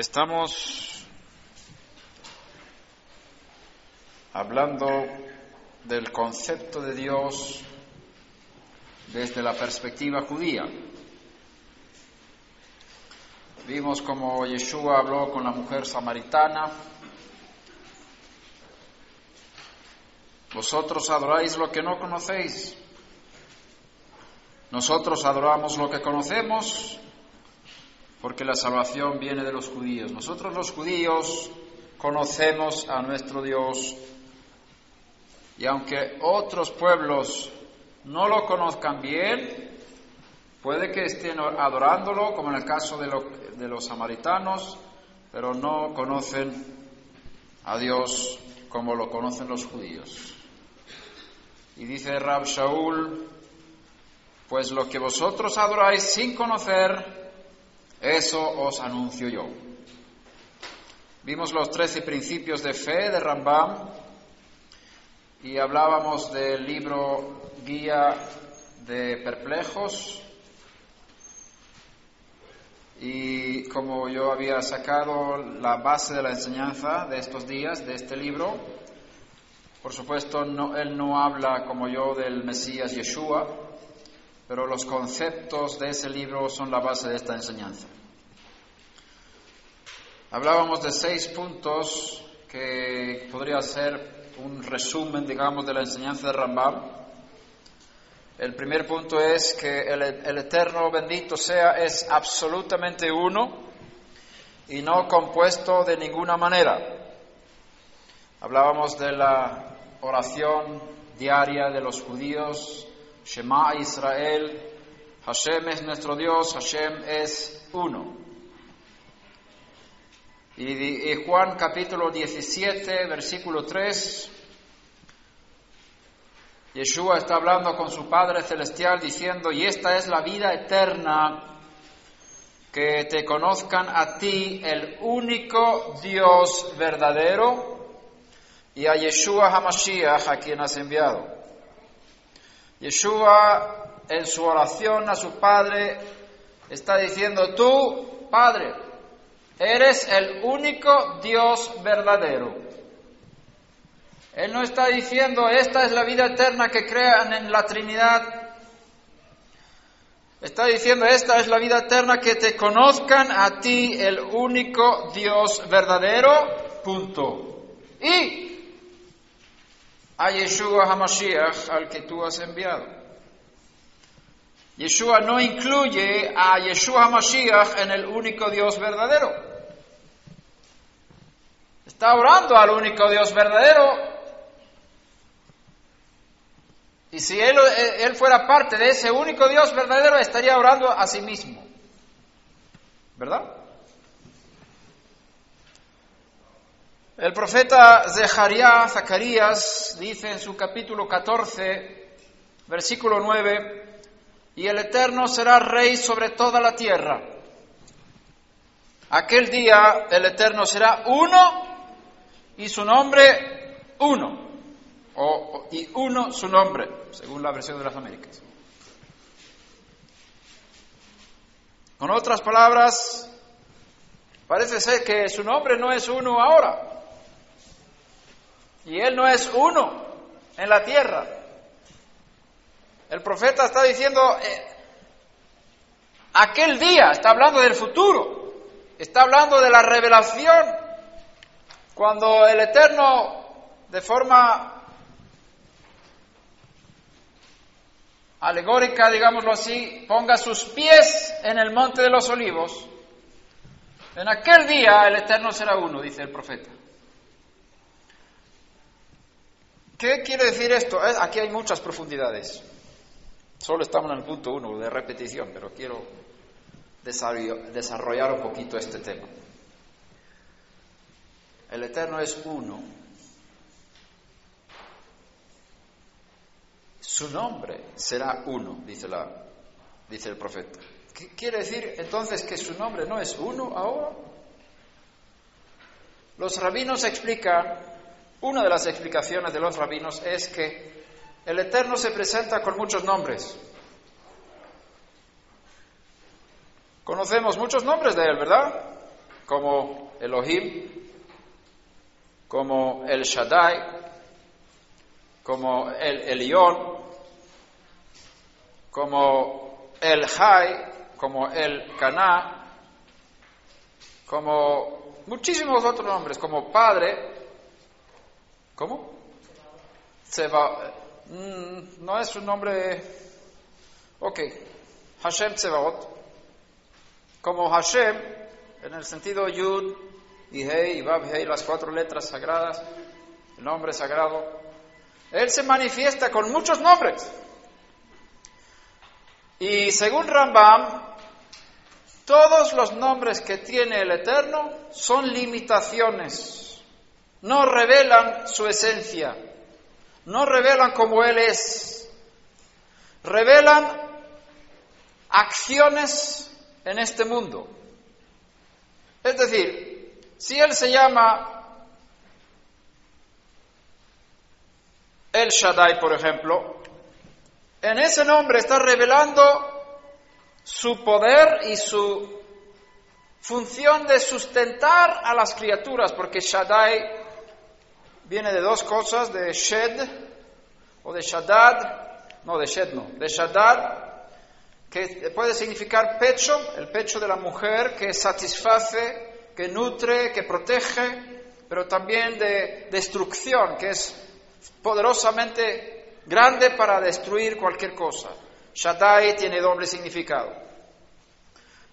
Estamos hablando del concepto de Dios desde la perspectiva judía. Vimos como Yeshua habló con la mujer samaritana. Vosotros adoráis lo que no conocéis. Nosotros adoramos lo que conocemos porque la salvación viene de los judíos. Nosotros los judíos conocemos a nuestro Dios y aunque otros pueblos no lo conozcan bien, puede que estén adorándolo, como en el caso de, los samaritanos, pero no conocen a Dios como lo conocen los judíos. Y dice Rab Shaul, pues lo que vosotros adoráis sin conocer, eso os anuncio yo. Vimos los trece principios de fe de Rambam y hablábamos del libro Guía de Perplejos y como yo había sacado la base de la enseñanza de estos días, de este libro, por supuesto él no habla como yo del Mesías Yeshua, pero los conceptos de ese libro son la base de esta enseñanza. Hablábamos de seis puntos que podría ser un resumen, digamos, de la enseñanza de Rambam. El primer punto es que el, el Eterno bendito sea es absolutamente uno y no compuesto de ninguna manera. Hablábamos de la oración diaria de los judíos Shema Israel, Hashem es nuestro Dios, Hashem es uno. Y, Juan capítulo 17, versículo 3, Yeshua está hablando con su Padre Celestial diciendo, y esta es la vida eterna, que te conozcan a ti, el único Dios verdadero, y a Yeshua Hamashiach, a quien has enviado. Yeshua en su oración a su Padre está diciendo, tú, Padre, eres el único Dios verdadero. Él no está diciendo, esta es la vida eterna que crean en la Trinidad. Está diciendo, esta es la vida eterna que te conozcan a ti, el único Dios verdadero. Punto. Y a Yeshua HaMashiach al que tú has enviado. Yeshua no incluye a Yeshua HaMashiach en el único Dios verdadero. Está orando al único Dios verdadero. Y si él, él fuera parte de ese único Dios verdadero, estaría orando a sí mismo. ¿Verdad? El profeta Zacarías dice en su capítulo 14, versículo 9, y el Eterno será rey sobre toda la tierra. Aquel día el Eterno será uno y su nombre uno, o, y uno su nombre, según la versión de las Américas. Con otras palabras, parece ser que su nombre no es uno ahora, y Él no es uno en la tierra. El profeta está diciendo, eh, aquel día, está hablando del futuro, está hablando de la revelación, cuando el Eterno, de forma alegórica, digámoslo así, ponga sus pies en el monte de los olivos, en aquel día el Eterno será uno, dice el profeta. ¿Qué quiere decir esto? Eh, aquí hay muchas profundidades. Solo estamos en el punto uno de repetición, pero quiero desarrollar un poquito este tema. El Eterno es uno. Su nombre será uno, dice, la, dice el profeta. ¿Qué quiere decir entonces que su nombre no es uno ahora? Los rabinos explican una de las explicaciones de los rabinos es que el Eterno se presenta con muchos nombres. Conocemos muchos nombres de Él, ¿verdad? como Elohim, como el Shaddai, como el Elión, como el Jai, como el Caná, como muchísimos otros nombres, como Padre, ¿cómo? Seba, mm, no es un nombre, ok, Hashem Tsebaot, como Hashem, en el sentido Yud y Hei y Hei, las cuatro letras sagradas, el nombre sagrado, él se manifiesta con muchos nombres. Y según Rambam, todos los nombres que tiene el Eterno son limitaciones, no revelan su esencia, no revelan cómo Él es, revelan acciones en este mundo. Es decir, si Él se llama El Shaddai, por ejemplo, en ese nombre está revelando su poder y su función de sustentar a las criaturas, porque Shaddai viene de dos cosas, de Shed o de Shaddad, no de Shed no, de Shaddad, que puede significar pecho, el pecho de la mujer que satisface, que nutre, que protege, pero también de destrucción, que es poderosamente grande para destruir cualquier cosa. Shaddai tiene doble significado.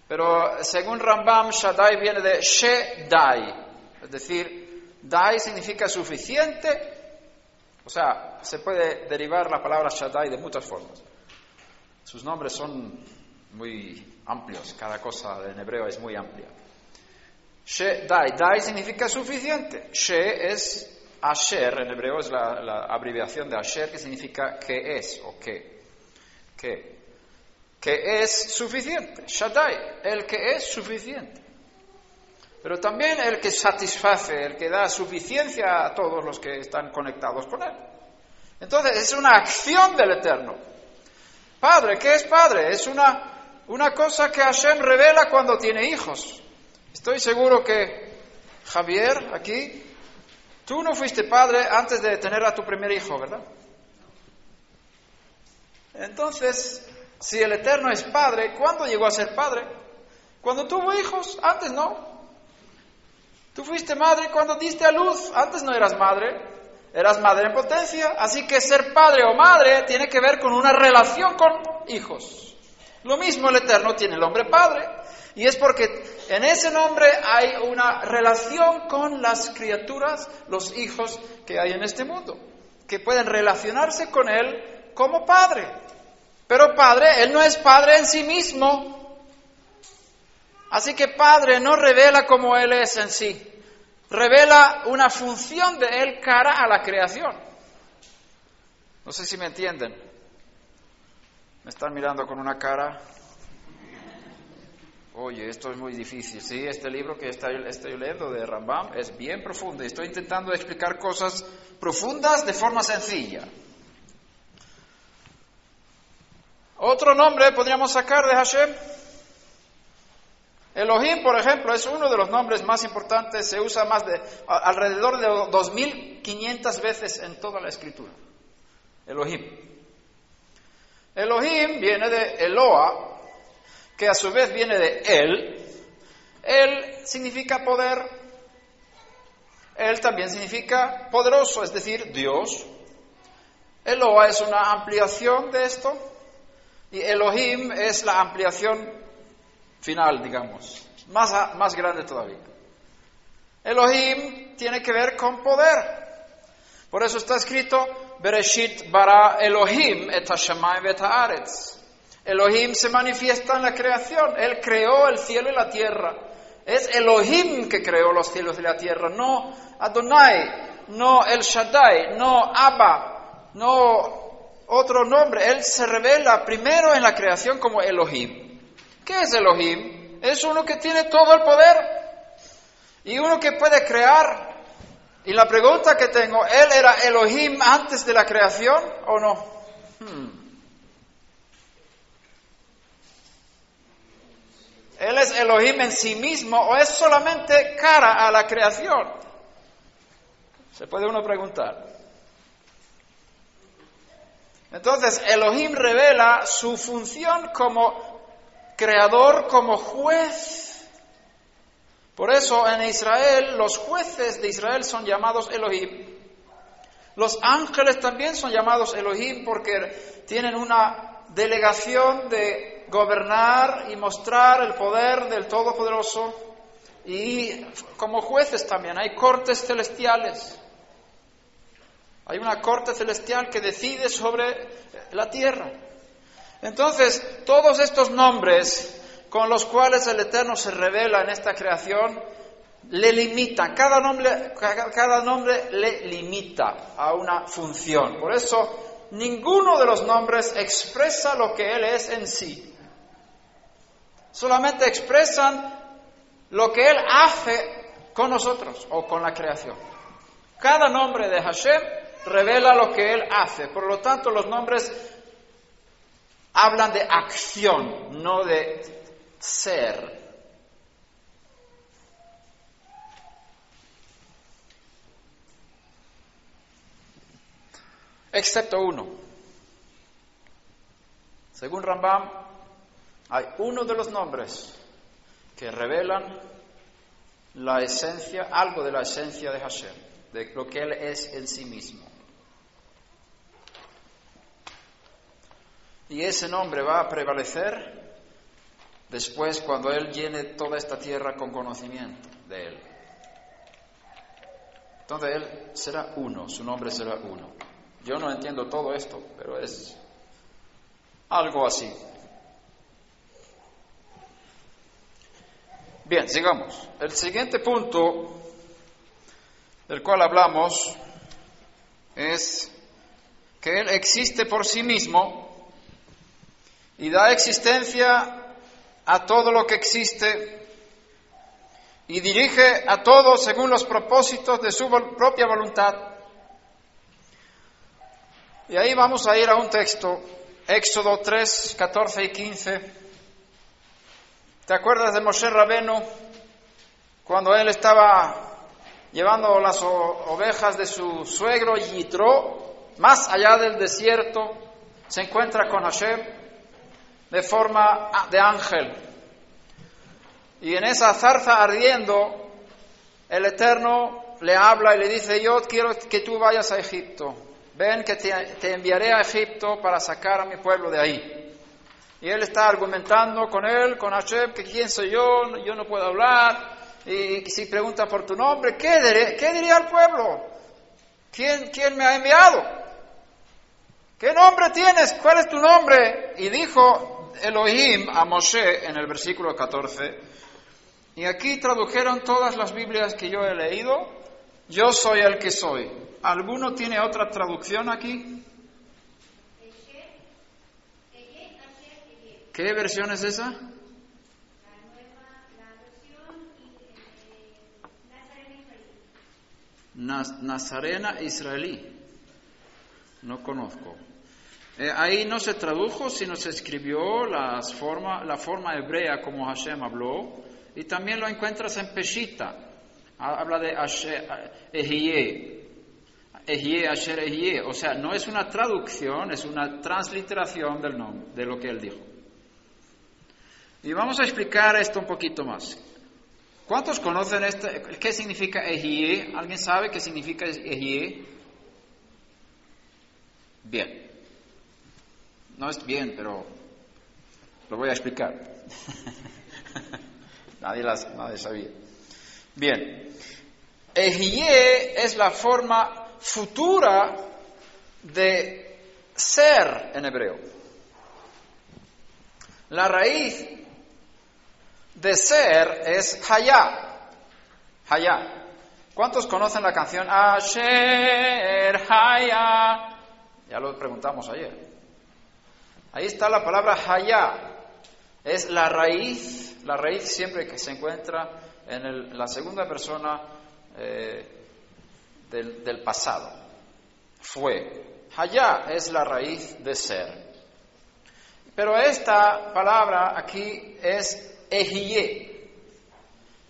Pero según Rambam, Shaddai viene de Shedai, es decir, Dai significa suficiente, o sea, se puede derivar la palabra Shaddai de muchas formas. Sus nombres son muy amplios, cada cosa en hebreo es muy amplia. Shedai, Dai significa suficiente, She es Asher en hebreo es la, abreviación de Asher que significa que es o que. Que, que es suficiente. Shaddai, el que es suficiente. Pero también el que satisface, el que da suficiencia a todos los que están conectados con él. Entonces es una acción del Eterno. Padre, ¿qué es Padre? Es una, una cosa que Hashem revela cuando tiene hijos. Estoy seguro que Javier aquí Tú no fuiste padre antes de tener a tu primer hijo, ¿verdad? Entonces, si el Eterno es padre, ¿cuándo llegó a ser padre? Cuando tuvo hijos, antes no. Tú fuiste madre cuando diste a luz, antes no eras madre, eras madre en potencia, así que ser padre o madre tiene que ver con una relación con hijos. Lo mismo el Eterno tiene el hombre padre, y es porque en ese nombre hay una relación con las criaturas, los hijos que hay en este mundo, que pueden relacionarse con Él como Padre. Pero Padre, Él no es Padre en sí mismo. Así que Padre no revela como Él es en sí, revela una función de Él cara a la creación. No sé si me entienden. Me están mirando con una cara Oye, esto es muy difícil. Sí, este libro que estoy, leyendo de Rambam es bien profundo y estoy intentando explicar cosas profundas de forma sencilla. Otro nombre podríamos sacar de Hashem. Elohim, por ejemplo, es uno de los nombres más importantes, se usa más de alrededor de 2500 veces en toda la escritura. Elohim. Elohim viene de Eloa, que a su vez viene de Él, Él significa poder, Él también significa poderoso, es decir, Dios. Eloa es una ampliación de esto y Elohim es la ampliación final, digamos, más, más grande todavía. Elohim tiene que ver con poder. Por eso está escrito, Bereshit bara Elohim et hashamayim et haaretz. Elohim se manifiesta en la creación. Él creó el cielo y la tierra. Es Elohim que creó los cielos y la tierra, no Adonai, no El Shaddai, no Abba, no otro nombre. Él se revela primero en la creación como Elohim. ¿Qué es Elohim? Es uno que tiene todo el poder y uno que puede crear. Y la pregunta que tengo, ¿él era Elohim antes de la creación o no? Hmm. ¿Él es Elohim en sí mismo o es solamente cara a la creación? Se puede uno preguntar. Entonces, Elohim revela su función como creador, como juez. Por eso en Israel los jueces de Israel son llamados Elohim. Los ángeles también son llamados Elohim porque tienen una delegación de gobernar y mostrar el poder del Todopoderoso. Y como jueces también hay cortes celestiales. Hay una corte celestial que decide sobre la tierra. Entonces, todos estos nombres con los cuales el Eterno se revela en esta creación le limitan. Cada nombre, cada nombre le limita a una función. Por eso, ninguno de los nombres expresa lo que Él es en sí. Solamente expresan lo que Él hace con nosotros o con la creación. Cada nombre de Hashem revela lo que Él hace. Por lo tanto, los nombres hablan de acción, no de ser. Excepto uno. Según Rambam, hay uno de los nombres que revelan la esencia, algo de la esencia de Hashem, de lo que Él es en sí mismo. Y ese nombre va a prevalecer después cuando Él llene toda esta tierra con conocimiento de Él. Entonces Él será uno, su nombre será uno. Yo no entiendo todo esto, pero es algo así. Bien, sigamos. El siguiente punto del cual hablamos es que Él existe por sí mismo y da existencia a todo lo que existe y dirige a todo según los propósitos de su propia voluntad. Y ahí vamos a ir a un texto, Éxodo 3, 14 y 15. ¿Te acuerdas de Moshe Rabeno cuando él estaba llevando las ovejas de su suegro Yitro más allá del desierto? Se encuentra con Hashem de forma de ángel. Y en esa zarza ardiendo, el Eterno le habla y le dice, yo quiero que tú vayas a Egipto. Ven que te, enviaré a Egipto para sacar a mi pueblo de ahí. Y él está argumentando con él, con Hashem, que quién soy yo, yo no puedo hablar. Y si pregunta por tu nombre, ¿qué, qué diría el pueblo? ¿Quién, ¿Quién me ha enviado? ¿Qué nombre tienes? ¿Cuál es tu nombre? Y dijo, Elohim a Moshe en el versículo 14. Y aquí tradujeron todas las Biblias que yo he leído. Yo soy el que soy. ¿Alguno tiene otra traducción aquí? ¿Qué versión es esa? Nazarena israelí. No conozco. Eh, ahí no se tradujo, sino se escribió las forma, la forma hebrea como Hashem habló, y también lo encuentras en Peshita. Habla de Ehie, Ehie, Asher Ehie. O sea, no es una traducción, es una transliteración del nombre, de lo que él dijo. Y vamos a explicar esto un poquito más. ¿Cuántos conocen este, qué significa Ehie? ¿Alguien sabe qué significa Ehie? Bien. No es bien, pero lo voy a explicar. nadie, las, nadie sabía. Bien. Ejie es la forma futura de ser en hebreo. La raíz de ser es Hayá. Hayá. ¿Cuántos conocen la canción Asher Hayá? Ya lo preguntamos ayer. Ahí está la palabra haya. Es la raíz, la raíz siempre que se encuentra en, la segunda persona eh, del, pasado. Fue. Haya es la raíz de ser. Pero esta palabra aquí es ejiye.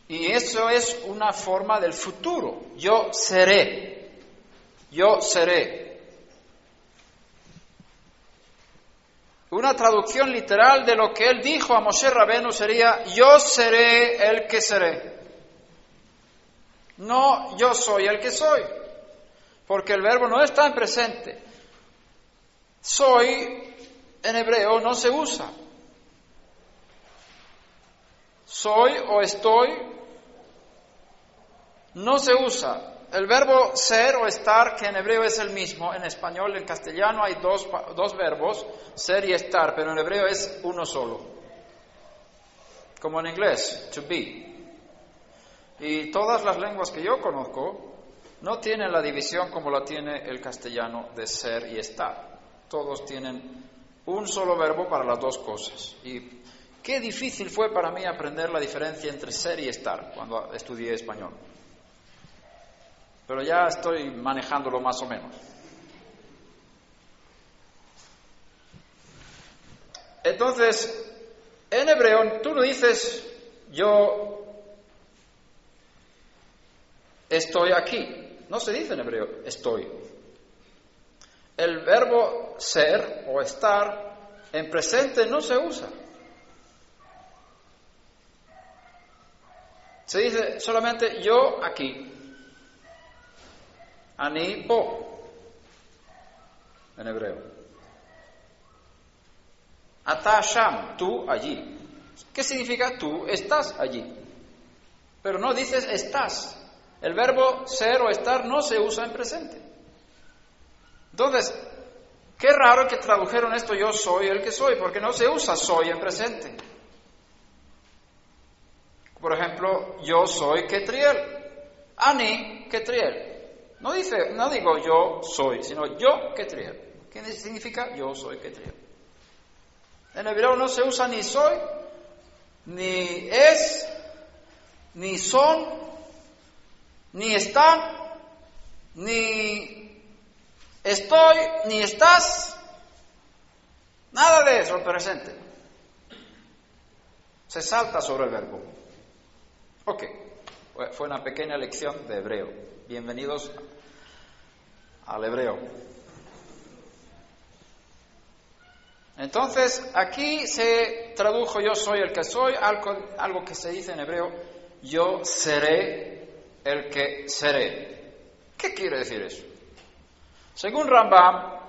Y eso es una forma del futuro. Yo seré. Yo seré. Una traducción literal de lo que él dijo a Moshe Rabenu sería, yo seré el que seré. No, yo soy el que soy, porque el verbo no está en presente. Soy en hebreo no se usa. Soy o estoy no se usa. El verbo ser o estar, que en hebreo es el mismo, en español, en castellano hay dos, dos verbos, ser y estar, pero en hebreo es uno solo. Como en inglés, to be. Y todas las lenguas que yo conozco no tienen la división como la tiene el castellano de ser y estar. Todos tienen un solo verbo para las dos cosas. Y qué difícil fue para mí aprender la diferencia entre ser y estar cuando estudié español pero ya estoy manejándolo más o menos. Entonces, en hebreo tú no dices yo estoy aquí. No se dice en hebreo estoy. El verbo ser o estar en presente no se usa. Se dice solamente yo aquí. Ani po, en hebreo. Atasham, tú allí. ¿Qué significa tú estás allí? Pero no dices estás. El verbo ser o estar no se usa en presente. Entonces, qué raro que tradujeron esto yo soy el que soy, porque no se usa soy en presente. Por ejemplo, yo soy Ketriel. Ani Ketriel. No dice, no digo yo soy, sino yo Ketriel. ¿Qué significa yo soy Ketriel? En hebreo no se usa ni soy, ni es, ni son, ni están, ni estoy, ni estás. Nada de eso presente. Se salta sobre el verbo. Ok, fue una pequeña lección de hebreo. Bienvenidos al hebreo. Entonces, aquí se tradujo yo soy el que soy, algo, algo, que se dice en hebreo, yo seré el que seré. ¿Qué quiere decir eso? Según Rambam,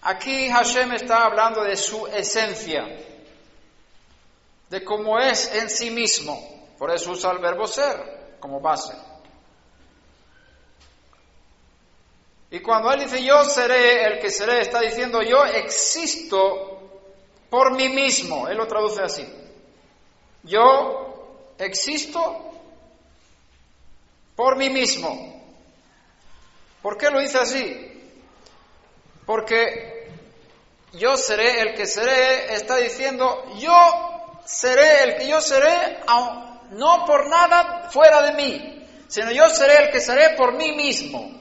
aquí Hashem está hablando de su esencia, de cómo es en sí mismo, por eso usa el verbo ser como base. Y cuando Él dice yo seré el que seré, está diciendo yo existo por mí mismo. Él lo traduce así. Yo existo por mí mismo. ¿Por qué lo dice así? Porque yo seré el que seré, está diciendo yo seré el que yo seré, no por nada fuera de mí, sino yo seré el que seré por mí mismo.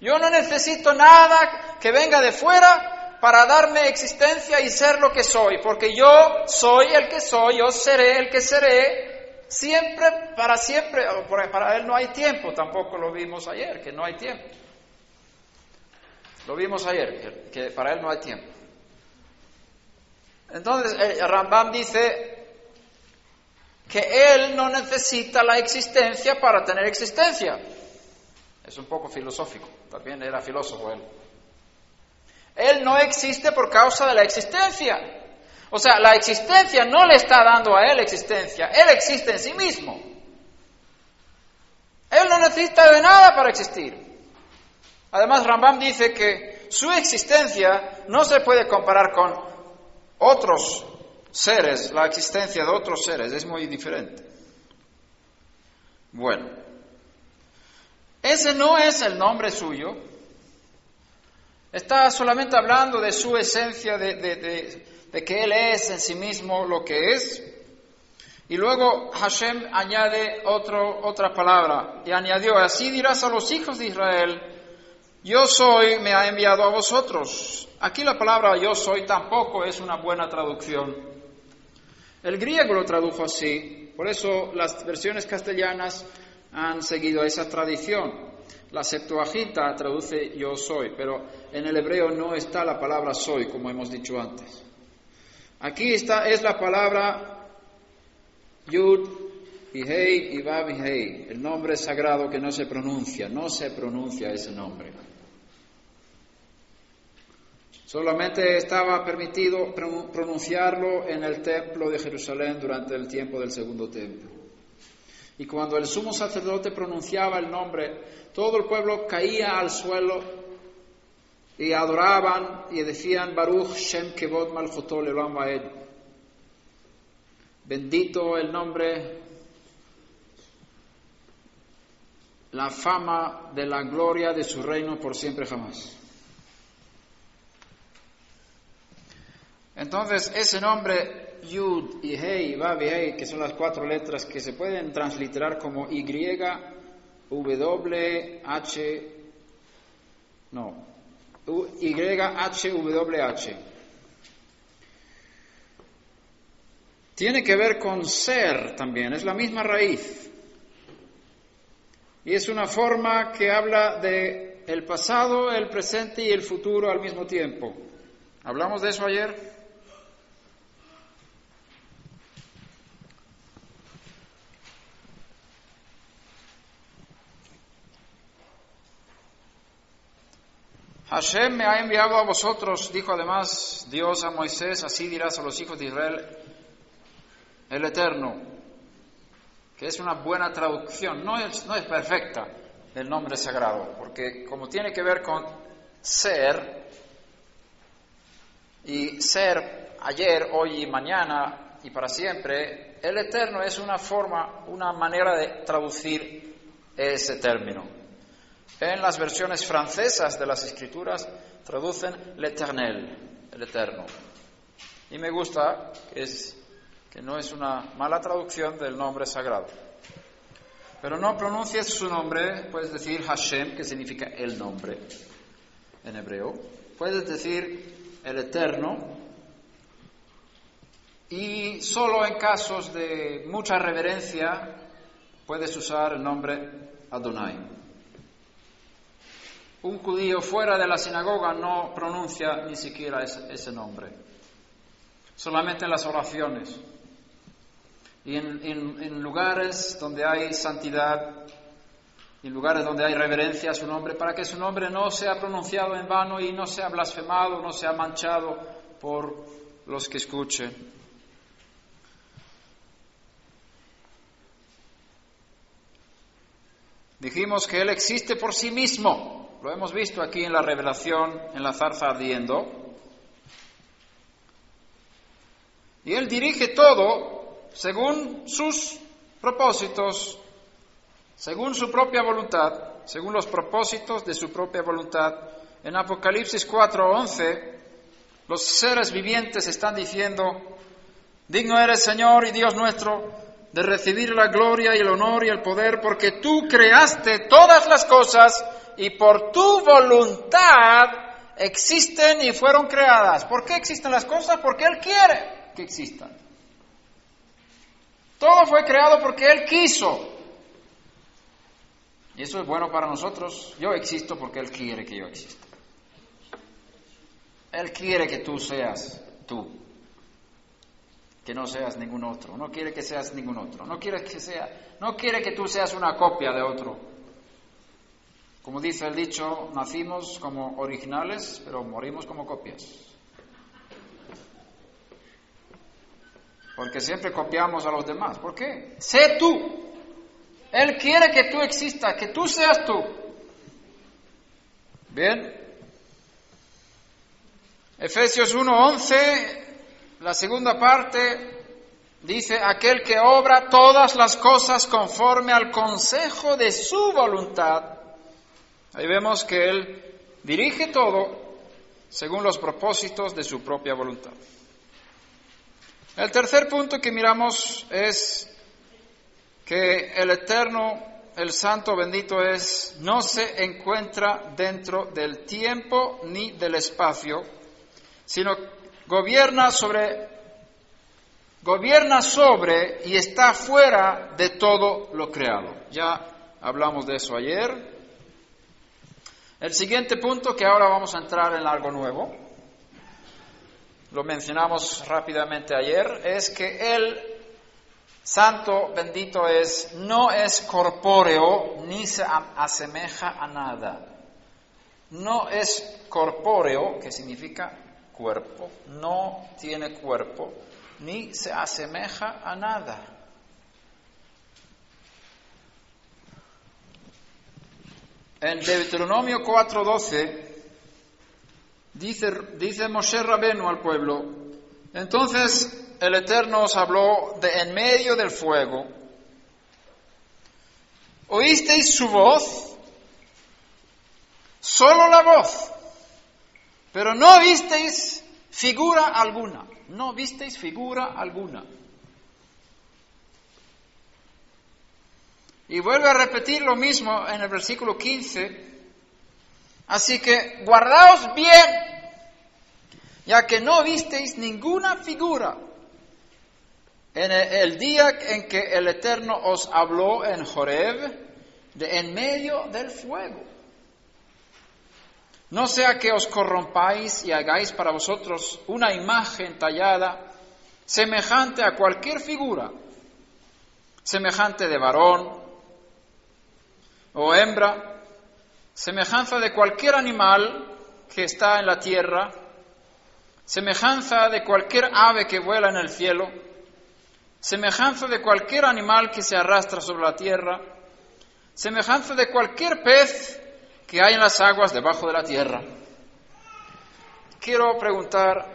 Yo no necesito nada que venga de fuera para darme existencia y ser lo que soy, porque yo soy el que soy, yo seré el que seré, siempre, para siempre, para Él no hay tiempo, tampoco lo vimos ayer, que no hay tiempo. Lo vimos ayer, que, para Él no hay tiempo. Entonces, el Rambam dice que Él no necesita la existencia para tener existencia. Es un poco filosófico, también era filósofo él. Él no existe por causa de la existencia. O sea, la existencia no le está dando a él existencia, él existe en sí mismo. Él no necesita de nada para existir. Además, Rambam dice que su existencia no se puede comparar con otros seres, la existencia de otros seres es muy diferente. Bueno, ese no es el nombre suyo. Está solamente hablando de su esencia, de, que Él es en sí mismo lo que es. Y luego Hashem añade otro, otra palabra y añadió, así dirás a los hijos de Israel, yo soy, me ha enviado a vosotros. Aquí la palabra yo soy tampoco es una buena traducción. El griego lo tradujo así, por eso las versiones castellanas han seguido esa tradición. La Septuaginta traduce yo soy, pero en el hebreo no está la palabra soy, como hemos dicho antes. Aquí está, es la palabra Yud y Hei y Vav y el nombre sagrado que no se pronuncia, no se pronuncia ese nombre. Solamente estaba permitido pronunciarlo en el templo de Jerusalén durante el tiempo del segundo templo. Y cuando el sumo sacerdote pronunciaba el nombre, todo el pueblo caía al suelo y adoraban y decían Baruch Shem Kevod Malchotol Elam Bendito el nombre, la fama de la gloria de su reino por siempre jamás. Entonces, ese nombre Yud y Hei, Vav Hei, que son las cuatro letras que se pueden transliterar como Y, W, H, no, Y, H, W, H. Tiene que ver con ser también, es la misma raíz. Y es una forma que habla de el pasado, el presente y el futuro al mismo tiempo. ¿Hablamos de eso ayer? Hashem me ha enviado a vosotros, dijo además Dios a Moisés, así dirás a los hijos de Israel, el Eterno, que es una buena traducción, no es, no es perfecta el nombre sagrado, porque como tiene que ver con ser, y ser ayer, hoy y mañana y para siempre, el Eterno es una forma, una manera de traducir ese término. En las versiones francesas de las escrituras traducen l'éternel, el eterno. Y me gusta que, no es una mala traducción del nombre sagrado. Pero no pronuncies su nombre, puedes decir Hashem, que significa el nombre en hebreo. Puedes decir el eterno. Y solo en casos de mucha reverencia puedes usar el nombre Adonai. Un judío fuera de la sinagoga no pronuncia ni siquiera ese, nombre, solamente en las oraciones. Y en, lugares donde hay santidad, en lugares donde hay reverencia a su nombre, para que su nombre no sea pronunciado en vano y no sea blasfemado, no sea manchado por los que escuchen. Dijimos que Él existe por sí mismo, lo hemos visto aquí en la revelación, en la zarza ardiendo. Y Él dirige todo según sus propósitos, según su propia voluntad, según los propósitos de su propia voluntad. En Apocalipsis 4:11, los seres vivientes están diciendo, digno eres Señor y Dios nuestro de recibir la gloria y el honor y el poder, porque tú creaste todas las cosas y por tu voluntad existen y fueron creadas. ¿Por qué existen las cosas? Porque Él quiere que existan. Todo fue creado porque Él quiso. Y eso es bueno para nosotros. Yo existo porque Él quiere que yo exista. Él quiere que tú seas tú, que no seas ningún otro. No quiere que seas ningún otro. No quiere que sea, no quiere que tú seas una copia de otro. Como dice el dicho, nacimos como originales, pero morimos como copias. Porque siempre copiamos a los demás. ¿Por qué? Sé tú. Él quiere que tú existas, que tú seas tú. Bien. Efesios 1:11, la segunda parte, dice, aquel que obra todas las cosas conforme al consejo de su voluntad Ahí vemos que Él dirige todo según los propósitos de su propia voluntad. El tercer punto que miramos es que el eterno, el santo bendito es, no se encuentra dentro del tiempo ni del espacio, sino gobierna sobre gobierna sobre y está fuera de todo lo creado. Ya hablamos de eso ayer. El siguiente punto, que ahora vamos a entrar en algo nuevo, lo mencionamos rápidamente ayer, es que el santo bendito es, no es corpóreo ni se asemeja a nada. No es corpóreo, que significa cuerpo, no tiene cuerpo, ni se asemeja a nada. En Deuteronomio 4:12 dice, dice Moshe Rabenu al pueblo, entonces el Eterno os habló de en medio del fuego. ¿Oísteis su voz? Solo la voz, pero no visteis figura alguna, no visteis figura alguna. Y vuelve a repetir lo mismo en el versículo 15. Así que guardaos bien, ya que no visteis ninguna figura en el día en que el Eterno os habló en Joreb, de en medio del fuego. No sea que os corrompáis y hagáis para vosotros una imagen tallada semejante a cualquier figura, semejante de varón o hembra, semejanza de cualquier animal que está en la tierra, semejanza de cualquier ave que vuela en el cielo, semejanza de cualquier animal que se arrastra sobre la tierra, semejanza de cualquier pez que hay en las aguas debajo de la tierra. Quiero preguntar,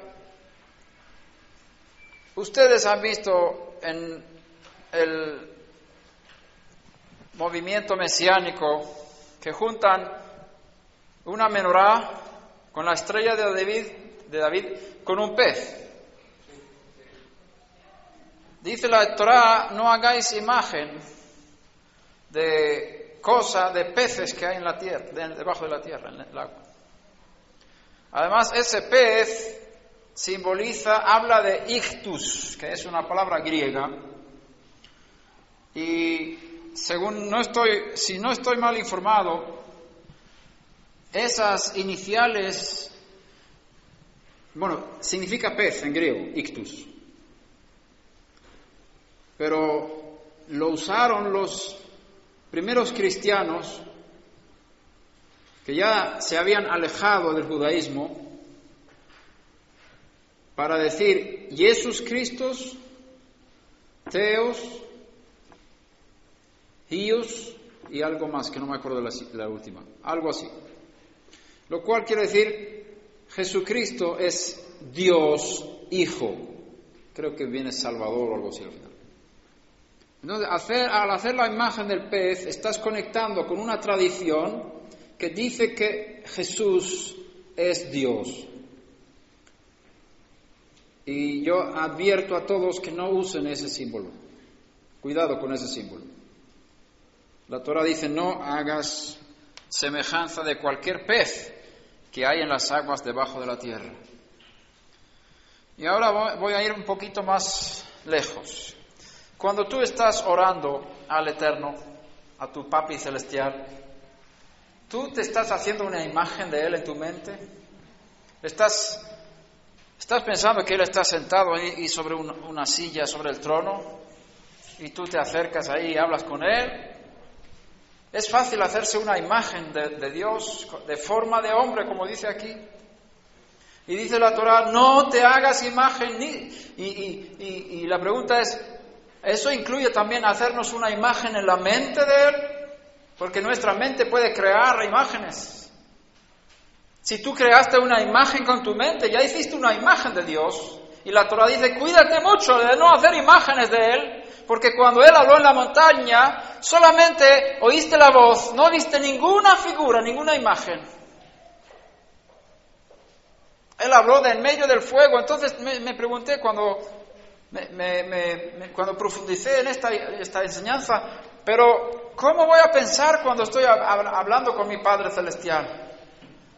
¿ustedes han visto en el movimiento mesiánico que juntan una menorá con la estrella de David, de David con un pez. Dice la Torah, no hagáis imagen de cosa, de peces que hay en la tierra, debajo de la tierra, en el agua. Además, ese pez simboliza, habla de ictus, que es una palabra griega, y según no estoy, si no estoy mal informado, esas iniciales, bueno, significa pez en griego, ictus, pero lo usaron los primeros cristianos que ya se habían alejado del judaísmo para decir Jesús Cristo, Teos, y algo más, que no me acuerdo de la, última, algo así. Lo cual quiere decir, Jesucristo es Dios Hijo. Creo que viene Salvador o algo así al final. Entonces, al hacer la imagen del pez, estás conectando con una tradición que dice que Jesús es Dios. Y yo advierto a todos que no usen ese símbolo. Cuidado con ese símbolo. La Torah dice, no hagas semejanza de cualquier pez que hay en las aguas debajo de la tierra. Y ahora voy a ir un poquito más lejos. Cuando tú estás orando al Eterno, a tu Papi Celestial, ¿tú te estás haciendo una imagen de Él en tu mente? ¿Estás, estás pensando que Él está sentado ahí sobre una, silla, sobre el trono? Y tú te acercas ahí y hablas con Él. Es fácil hacerse una imagen de, Dios de forma de hombre, como dice aquí. Y dice la Torah, no te hagas imagen ni... Y, y, la pregunta es, ¿eso incluye también hacernos una imagen en la mente de Él? Porque nuestra mente puede crear imágenes. Si tú creaste una imagen con tu mente, ya hiciste una imagen de Dios. Y la Torah dice, cuídate mucho de no hacer imágenes de Él, porque cuando Él habló en la montaña, solamente oíste la voz, no viste ninguna figura, ninguna imagen. Él habló de en medio del fuego, entonces me, pregunté cuando, cuando profundicé en esta, esta enseñanza, pero ¿cómo voy a pensar cuando estoy hablando con mi Padre Celestial?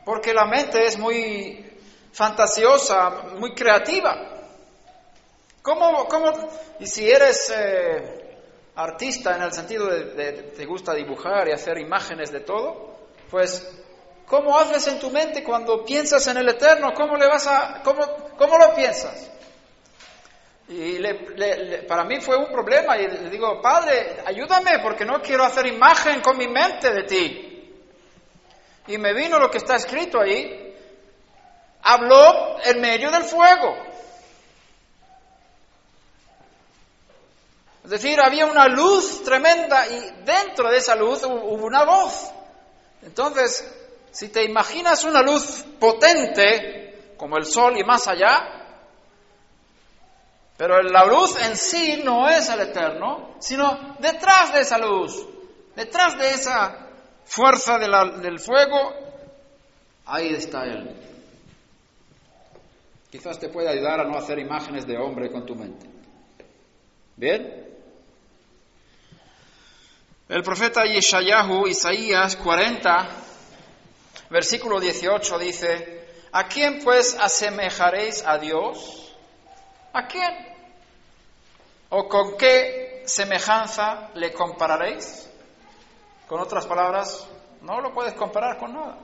Porque la mente es muy fantasiosa, muy creativa. ¿Cómo, cómo, y si eres eh, artista en el sentido de, te gusta dibujar y hacer imágenes de todo, pues ¿cómo haces en tu mente cuando piensas en el Eterno? ¿Cómo le vas a, cómo, cómo lo piensas? Y para mí fue un problema y le digo, Padre, ayúdame porque no quiero hacer imagen con mi mente de ti. Y me vino lo que está escrito ahí. Habló en medio del fuego. Es decir, había una luz tremenda y dentro de esa luz hubo una voz. Entonces, si te imaginas una luz potente, como el sol y más allá, pero la luz en sí no es el eterno, sino detrás de esa luz, detrás de esa fuerza del fuego, ahí está Él. Quizás te pueda ayudar a no hacer imágenes de hombre con tu mente. ¿Bien? El profeta Yeshayahu, Isaías 40, versículo 18 dice, ¿a quién pues asemejaréis a Dios? ¿A quién? ¿O con qué semejanza le compararéis? Con otras palabras, no lo puedes comparar con nada.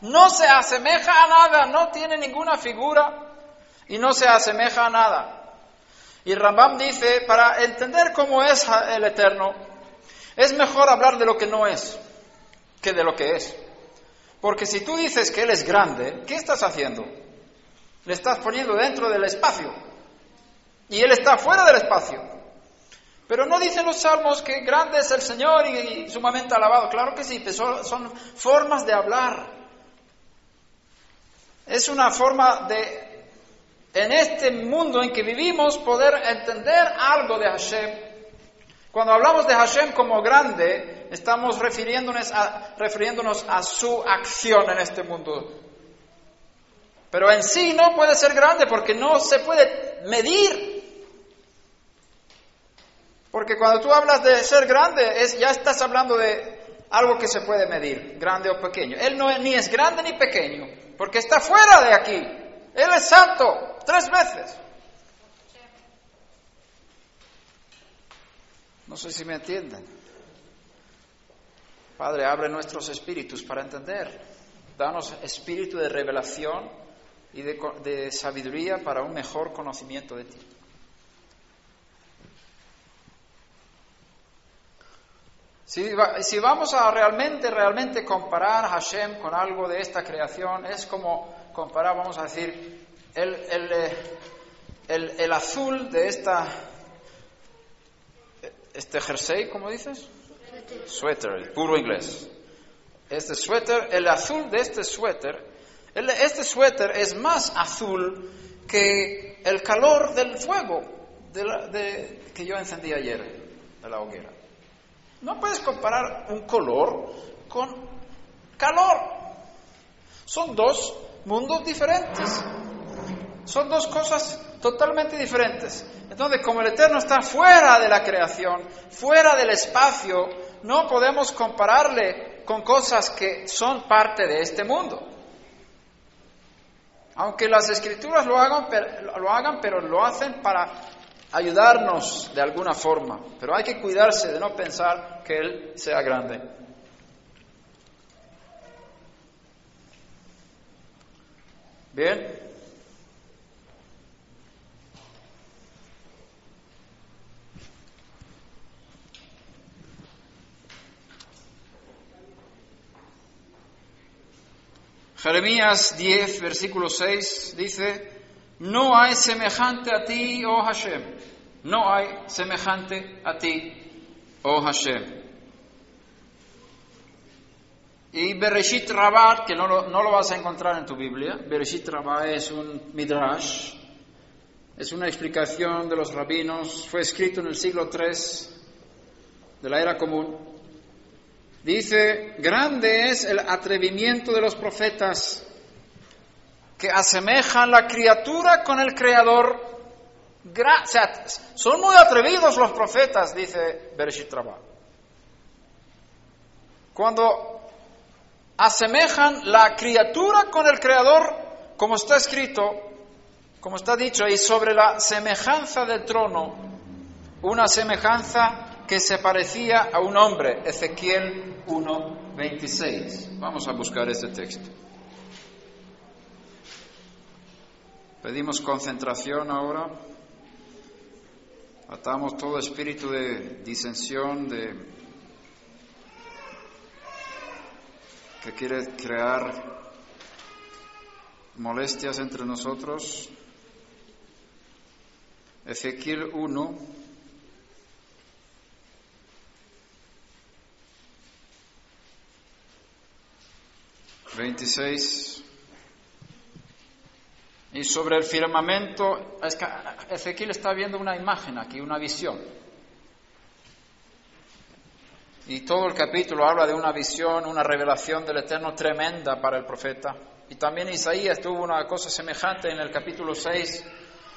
No se asemeja a nada, no tiene ninguna figura y no se asemeja a nada. Y Rambam dice, para entender cómo es el Eterno, es mejor hablar de lo que no es que de lo que es. Porque si tú dices que Él es grande, ¿qué estás haciendo? Le estás poniendo dentro del espacio. Y Él está fuera del espacio. Pero no dicen los salmos que grande es el Señor y, sumamente alabado. Claro que sí, son, son formas de hablar. Es una forma de, en este mundo en que vivimos, poder entender algo de Hashem cuando hablamos de Hashem como grande, estamos refiriéndonos a, refiriéndonos a su acción en este mundo. Pero en sí no puede ser grande porque no se puede medir. Porque cuando tú hablas de ser grande, es, ya estás hablando de algo que se puede medir, grande o pequeño. Él no es, ni es grande ni pequeño, porque está fuera de aquí. Él es santo tres veces. No sé si me entienden. Padre, abre nuestros espíritus para entender. Danos espíritu de revelación y de, sabiduría para un mejor conocimiento de ti. Si, si, vamos a realmente, realmente comparar a Hashem con algo de esta creación, es como comparar, vamos a decir, el, el, eh, el, el azul de esta este jersey, ¿cómo dices? Suéter, puro inglés. Este suéter, el azul de este suéter, este suéter es más azul que el calor del fuego que yo encendí ayer de la hoguera. No puedes comparar un color con calor. Son dos mundos diferentes. Son dos cosas totalmente diferentes. Entonces, como el Eterno está fuera de la creación, fuera del espacio, no podemos compararle con cosas que son parte de este mundo. Aunque las escrituras lo hagan, lo hagan, pero lo hacen para ayudarnos de alguna forma. Pero hay que cuidarse de no pensar que Él sea grande. Bien. Jeremías 10, versículo 6 dice, no hay semejante a ti, oh Hashem, no hay semejante a ti, oh Hashem. Y Bereshit Rabat, que no lo, no lo, vas a encontrar en tu Biblia, Bereshit Rabat es un midrash, es una explicación de los rabinos, fue escrito en el siglo III de la era común. Dice, grande es el atrevimiento de los profetas que asemejan la criatura con el Creador. son muy atrevidos los profetas, dice Bereshit Rabbah. Cuando asemejan la criatura con el Creador, como está escrito, como está dicho ahí, sobre la semejanza del trono, una semejanza que se parecía a un hombre, Ezequiel 1.26. Vamos a buscar este texto. Pedimos concentración ahora. Atamos todo espíritu de disensión, de que quiere crear molestias entre nosotros. Ezequiel 1, veintiséis. Y sobre el firmamento, Ezequiel está viendo una imagen aquí, una visión. Y todo el capítulo habla de una visión, una revelación del Eterno tremenda para el profeta. Y también Isaías tuvo una cosa semejante en el capítulo 6,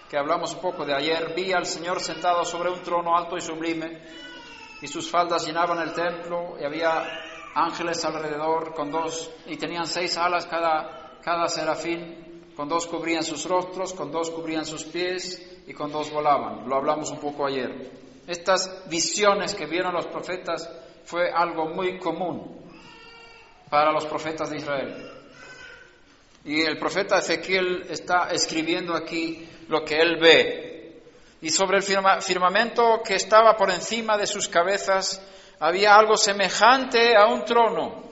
que hablamos un poco de ayer. Vi al Señor sentado sobre un trono alto y sublime, y sus faldas llenaban el templo, y había ángeles alrededor con dos, y tenían seis alas cada, cada serafín, con dos cubrían sus rostros, con dos cubrían sus pies, y con dos volaban. Lo hablamos un poco ayer. Estas visiones que vieron los profetas fue algo muy común para los profetas de Israel. Y el profeta Ezequiel está escribiendo aquí lo que él ve. Y sobre el firmamento que estaba por encima de sus cabezas había algo semejante a un trono.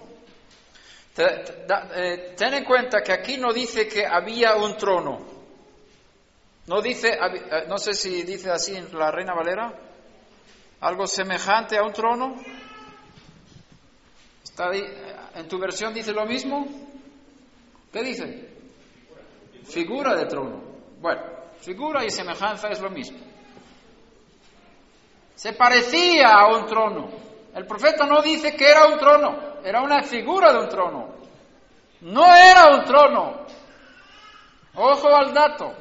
Eh, ten en cuenta que aquí no dice que había un trono. No dice, eh, no sé si dice así en la Reina Valera, algo semejante a un trono. ¿Está ¿En tu versión dice lo mismo? ¿Qué dice? Figura de trono. Bueno, figura y semejanza es lo mismo. Se parecía a un trono. El profeta no dice que era un trono, era una figura de un trono. No era un trono. Ojo al dato.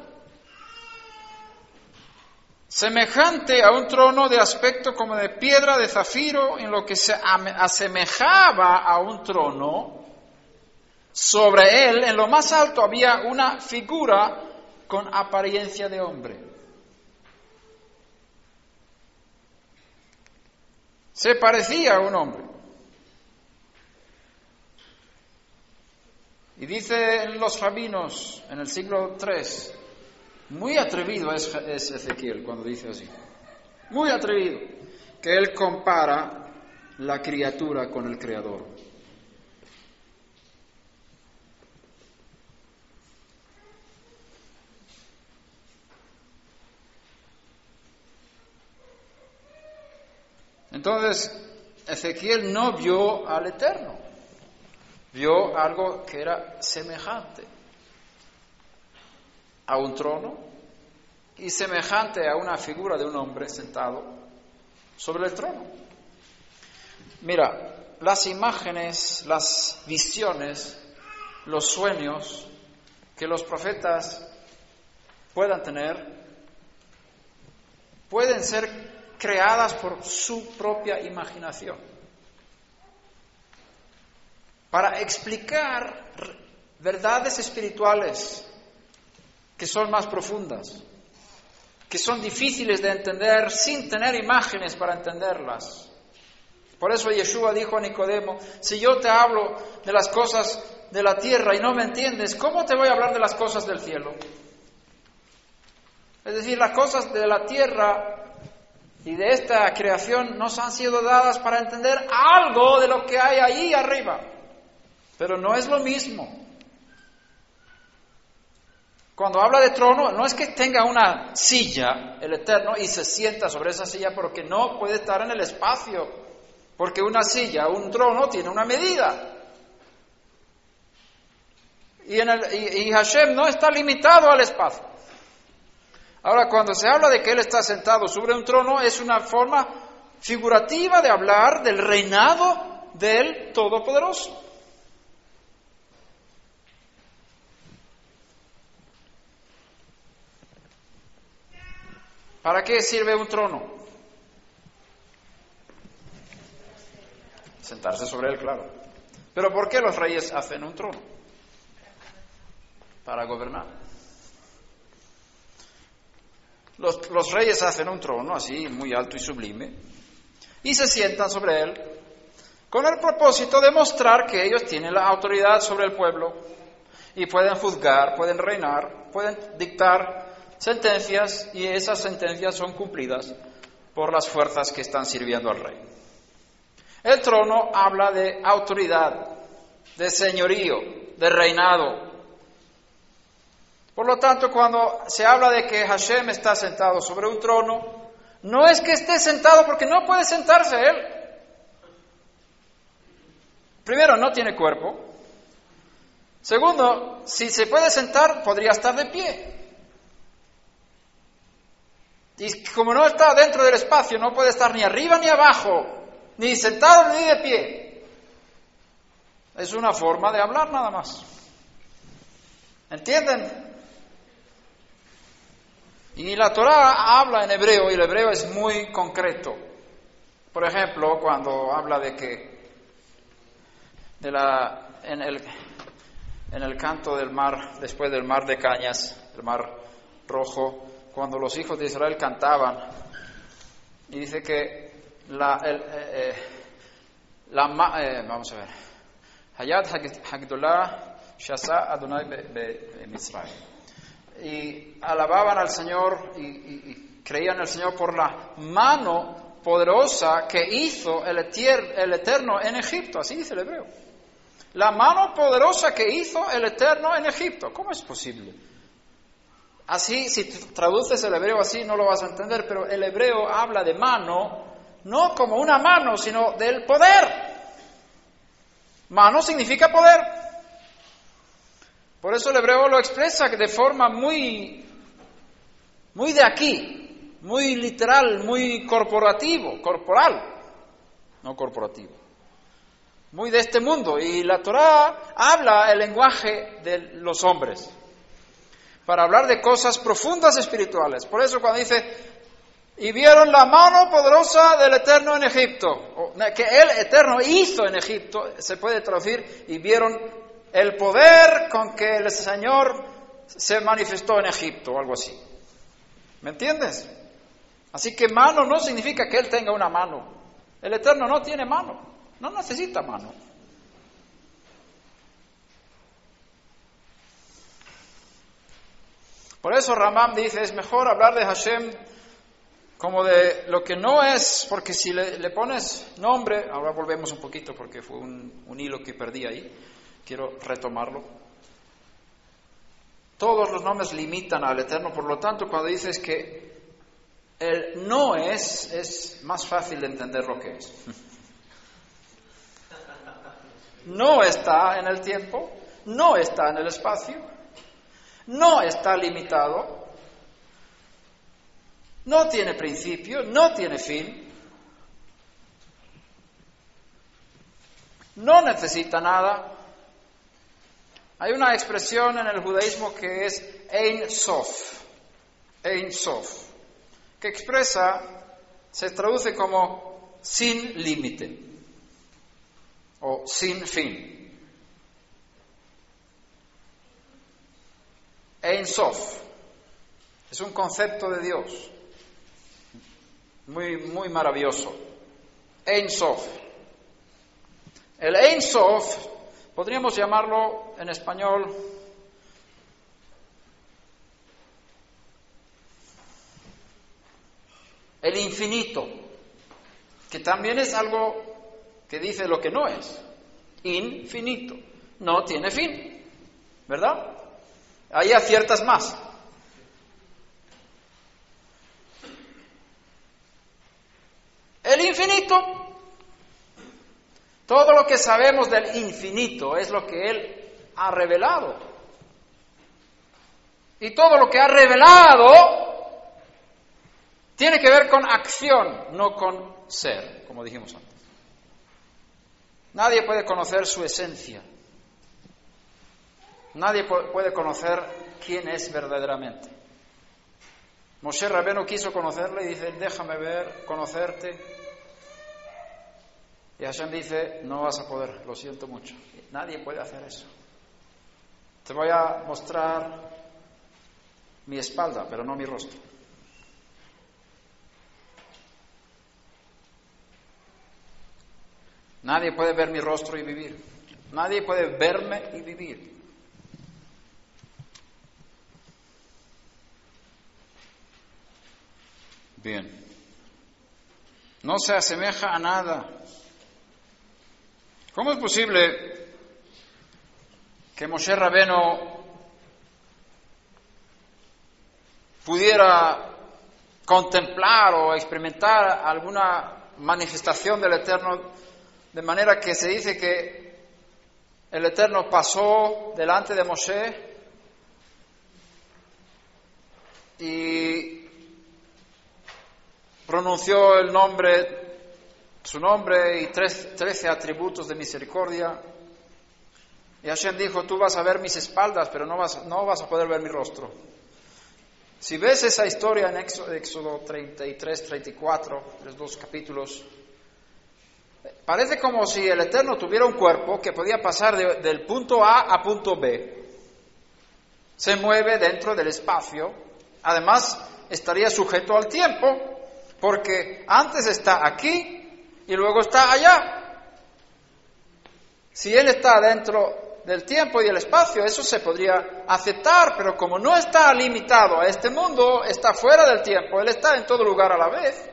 Semejante a un trono de aspecto como de piedra de zafiro, en lo que se asemejaba a un trono, sobre él, en lo más alto, había una figura con apariencia de hombre. Se parecía a un hombre. Y dicen los rabinos en el siglo III, muy atrevido es, es Ezequiel cuando dice así, muy atrevido, que él compara la criatura con el creador. Entonces, Ezequiel no vio al Eterno, vio algo que era semejante a un trono y semejante a una figura de un hombre sentado sobre el trono. Mira, las imágenes, las visiones, los sueños que los profetas puedan tener, pueden ser creadas por su propia imaginación. Para explicar verdades espirituales que son más profundas, que son difíciles de entender sin tener imágenes para entenderlas. Por eso Yeshua dijo a Nicodemo, si yo te hablo de las cosas de la tierra y no me entiendes, ¿cómo te voy a hablar de las cosas del cielo? Es decir, las cosas de la tierra y de esta creación nos han sido dadas para entender algo de lo que hay ahí arriba. Pero no es lo mismo. Cuando habla de trono, no es que tenga una silla, el Eterno, y se sienta sobre esa silla porque no puede estar en el espacio. Porque una silla, un trono, tiene una medida. Y, en el, Hashem no está limitado al espacio. Ahora, cuando se habla de que Él está sentado sobre un trono, es una forma figurativa de hablar del reinado del Todopoderoso. ¿Para qué sirve un trono? Sentarse sobre él, claro. Pero ¿por qué los reyes hacen un trono? Para gobernar. Los, los reyes hacen un trono así, muy alto y sublime, y se sientan sobre él con el propósito de mostrar que ellos tienen la autoridad sobre el pueblo y pueden juzgar, pueden reinar, pueden dictar sentencias y esas sentencias son cumplidas por las fuerzas que están sirviendo al rey. El trono habla de autoridad, de señorío, de reinado. Por lo tanto, cuando se habla de que Hashem está sentado sobre un trono, no es que esté sentado porque no puede sentarse él. Primero, no tiene cuerpo. Segundo, si se puede sentar, podría estar de pie. Y como no está dentro del espacio, no puede estar ni arriba ni abajo, ni sentado ni de pie. Es una forma de hablar nada más. ¿Entienden? Y la Torah habla en hebreo y el hebreo es muy concreto. Por ejemplo, cuando habla de que de la, en, el, en el canto del mar, después del mar de cañas, el mar rojo, cuando los hijos de Israel cantaban, y dice que la, el, eh, eh la eh, vamos a ver, Hayat Hagdolah Shasa Adonai Misrael. Y alababan al Señor y, y, y creían en el Señor por la mano poderosa que hizo el, el Eterno en Egipto, así dice el hebreo. La mano poderosa que hizo el Eterno en Egipto. ¿Cómo es posible? Así, si traduces el hebreo así, no lo vas a entender, pero el hebreo habla de mano, no como una mano, sino del poder. Mano significa poder. Por eso el hebreo lo expresa de forma muy, muy de aquí, muy literal, muy corporativo, corporal, no corporativo muy de este mundo. Y la Torah habla el lenguaje de los hombres para hablar de cosas profundas espirituales. Por eso cuando dice, y vieron la mano poderosa del Eterno en Egipto, que el Eterno hizo en Egipto, se puede traducir, y vieron el poder con que el Señor se manifestó en Egipto, o algo así. ¿Me entiendes? Así que mano no significa que Él tenga una mano. El Eterno no tiene mano. No necesita mano. Por eso Ramam dice, es mejor hablar de Hashem como de lo que no es, porque si le, pones nombre, ahora volvemos un poquito porque fue un, un hilo que perdí ahí, quiero retomarlo. Todos los nombres limitan al Eterno, por lo tanto, cuando dices que el no es, es más fácil de entender lo que es. no está en el tiempo, no está en el espacio, no está limitado, no tiene principio, no tiene fin, no necesita nada. Hay una expresión en el judaísmo que es Ein Sof, Ein Sof, que expresa, se traduce como sin límite o sin fin. Ein Sof es un concepto de Dios muy, muy maravilloso. Ein Sof. El Ein Sof podríamos llamarlo en español el infinito, que también es algo que dice lo que no es. Infinito. No tiene fin. ¿Verdad? Ahí aciertas más. El infinito. Todo lo que sabemos del infinito es lo que Él ha revelado. Y todo lo que ha revelado tiene que ver con acción, no con ser, como dijimos antes. Nadie puede conocer su esencia. Nadie puede conocer quién es verdaderamente. Moshe Rabeno quiso conocerle y dice, déjame ver, conocerte. Y Hashem dice, no vas a poder, lo siento mucho. Nadie puede hacer eso. Te voy a mostrar mi espalda, pero no mi rostro. Nadie puede ver mi rostro y vivir. Nadie puede verme y vivir. No se asemeja a nada. ¿Cómo es posible que Moshe Rabeno pudiera contemplar o experimentar alguna manifestación del Eterno, de manera que se dice que el Eterno pasó delante de Moshe y pronunció el nombre, su nombre y trece atributos de misericordia. Y Hashem dijo, tú vas a ver mis espaldas, pero no vas, no vas a poder ver mi rostro. Si ves esa historia en Éxodo, 33, 34, los dos capítulos, parece como si el Eterno tuviera un cuerpo que podía pasar del punto A a punto B. Se mueve dentro del espacio, además estaría sujeto al tiempo, porque antes está aquí y luego está allá. Si Él está dentro del tiempo y el espacio, eso se podría aceptar, pero como no está limitado a este mundo, está fuera del tiempo, Él está en todo lugar a la vez,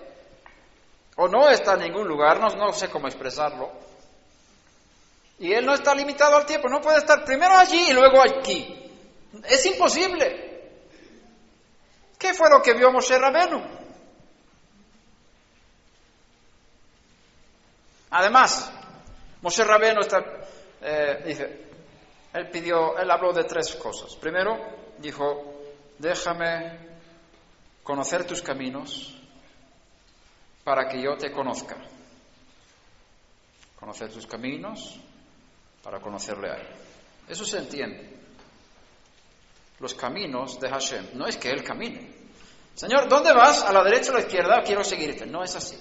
o no está en ningún lugar, no, sé cómo expresarlo. Y Él no está limitado al tiempo, no puede estar primero allí y luego aquí. Es imposible. ¿Qué fue lo que vio Moshe Rabenu? Además, Moshe Rabeno está, eh, dice, él pidió, él habló de tres cosas. Primero, dijo, déjame conocer tus caminos para que yo te conozca. Conocer tus caminos para conocerle a él. Eso se entiende. Los caminos de Hashem. No es que él camine. Señor, ¿dónde vas? ¿A la derecha o a la izquierda? Quiero seguirte. No es así.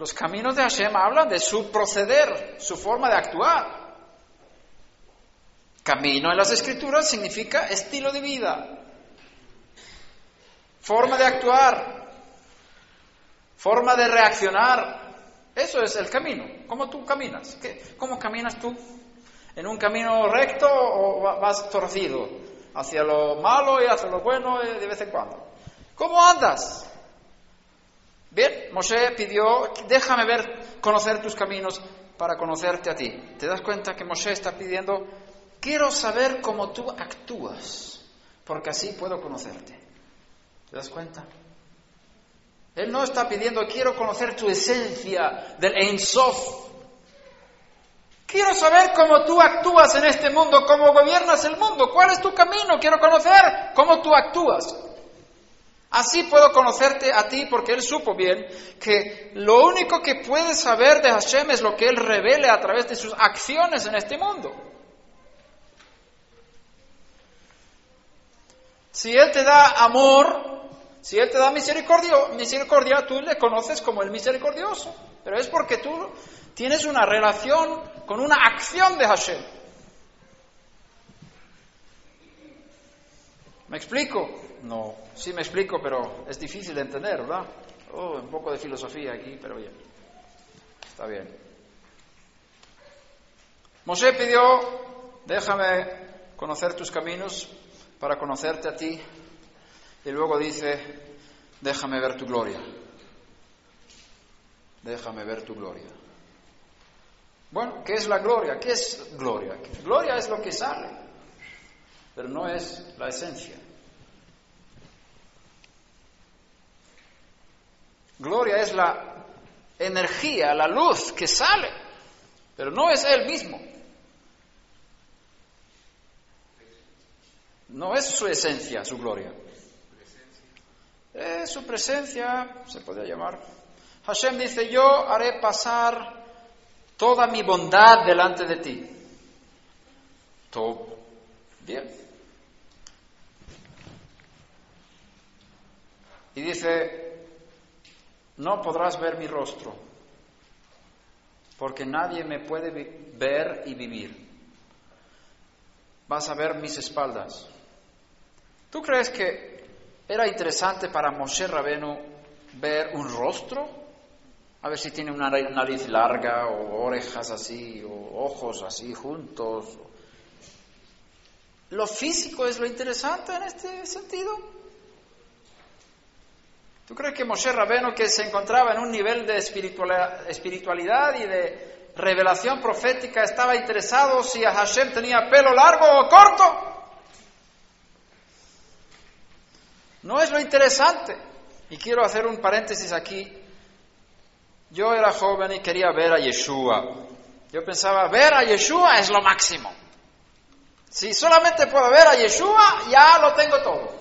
Los caminos de Hashem hablan de su proceder, su forma de actuar. Camino en las escrituras significa estilo de vida, forma de actuar, forma de reaccionar. Eso es el camino. ¿Cómo tú caminas? ¿Cómo caminas tú? ¿En un camino recto o vas torcido? Hacia lo malo y hacia lo bueno de vez en cuando. ¿Cómo andas? Bien, Moshe pidió, déjame ver, conocer tus caminos para conocerte a ti. ¿Te das cuenta que Moshe está pidiendo, quiero saber cómo tú actúas, porque así puedo conocerte? ¿Te das cuenta? Él no está pidiendo, quiero conocer tu esencia del Ein Sof. Quiero saber cómo tú actúas en este mundo, cómo gobiernas el mundo, cuál es tu camino, quiero conocer cómo tú actúas. Así puedo conocerte a ti porque Él supo bien que lo único que puedes saber de Hashem es lo que Él revele a través de sus acciones en este mundo. Si Él te da amor, si Él te da misericordia, misericordia, tú le conoces como el misericordioso. Pero es porque tú tienes una relación con una acción de Hashem. ¿Me explico? No, sí me explico, pero es difícil de entender, ¿verdad? Oh, un poco de filosofía aquí, pero bien. Está bien. Mosé pidió, déjame conocer tus caminos para conocerte a ti. Y luego dice, déjame ver tu gloria. Déjame ver tu gloria. Bueno, ¿qué es la gloria? ¿Qué es gloria? Gloria es lo que sale, pero no es la esencia. Gloria es la energía, la luz que sale, pero no es Él mismo. No es su esencia, su gloria. Es su presencia, se podría llamar. Hashem dice, yo haré pasar toda mi bondad delante de ti. Todo bien. Y dice, no podrás ver mi rostro, porque nadie me puede ver y vivir. Vas a ver mis espaldas. ¿Tú crees que era interesante para Moshe Rabenu ver un rostro? A ver si tiene una nariz larga o orejas así o ojos así juntos. Lo físico es lo interesante en este sentido. ¿Tú crees que Moshe Rabeno, que se encontraba en un nivel de espiritualidad y de revelación profética, estaba interesado si a Hashem tenía pelo largo o corto? No es lo interesante. Y quiero hacer un paréntesis aquí. Yo era joven y quería ver a Yeshua. Yo pensaba, ver a Yeshua es lo máximo. Si solamente puedo ver a Yeshua, ya lo tengo todo.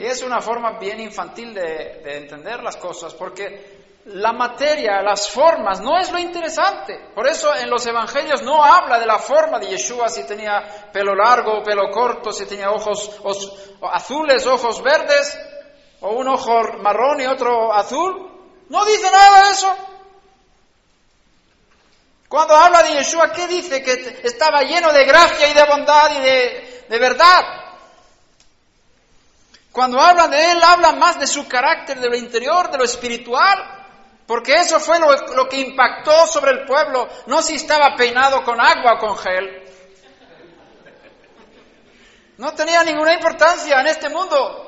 Y es una forma bien infantil de, entender las cosas, porque la materia, las formas, no es lo interesante. Por eso en los evangelios no habla de la forma de Yeshua, si tenía pelo largo pelo corto, si tenía ojos azules, ojos verdes, o un ojo marrón y otro azul. No dice nada de eso. Cuando habla de Yeshua, ¿qué dice? Que estaba lleno de gracia y de bondad y de verdad. Cuando habla de él, habla más de su carácter, de lo interior, de lo espiritual, porque eso fue lo, que impactó sobre el pueblo, no si estaba peinado con agua o con gel. No tenía ninguna importancia en este mundo.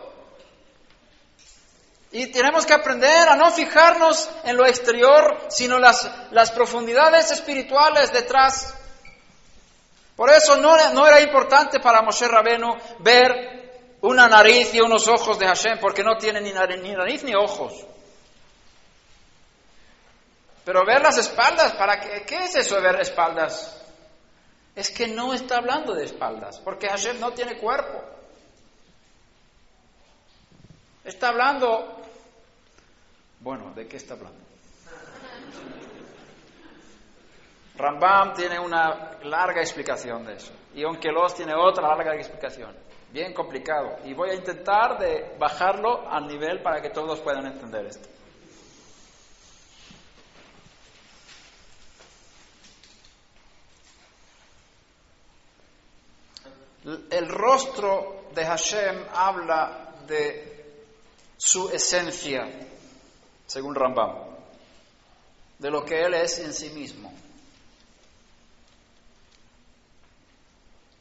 Y tenemos que aprender a no fijarnos en lo exterior, sino las, las profundidades espirituales detrás. Por eso no, no, era importante para Moshe Rabenu ver una nariz y unos ojos de Hashem, porque no tiene ni nariz, ni, nariz, ni ojos. Pero ver las espaldas, ¿para qué? ¿Qué es eso de ver espaldas? Es que no está hablando de espaldas, porque Hashem no tiene cuerpo. Está hablando bueno, ¿de qué está hablando? Rambam tiene una larga explicación de eso. Y Onkelos tiene otra larga explicación. Bien complicado. Y voy a intentar de bajarlo al nivel para que todos puedan entender esto. El rostro de Hashem habla de su esencia, según Rambam, de lo que Él es en sí mismo.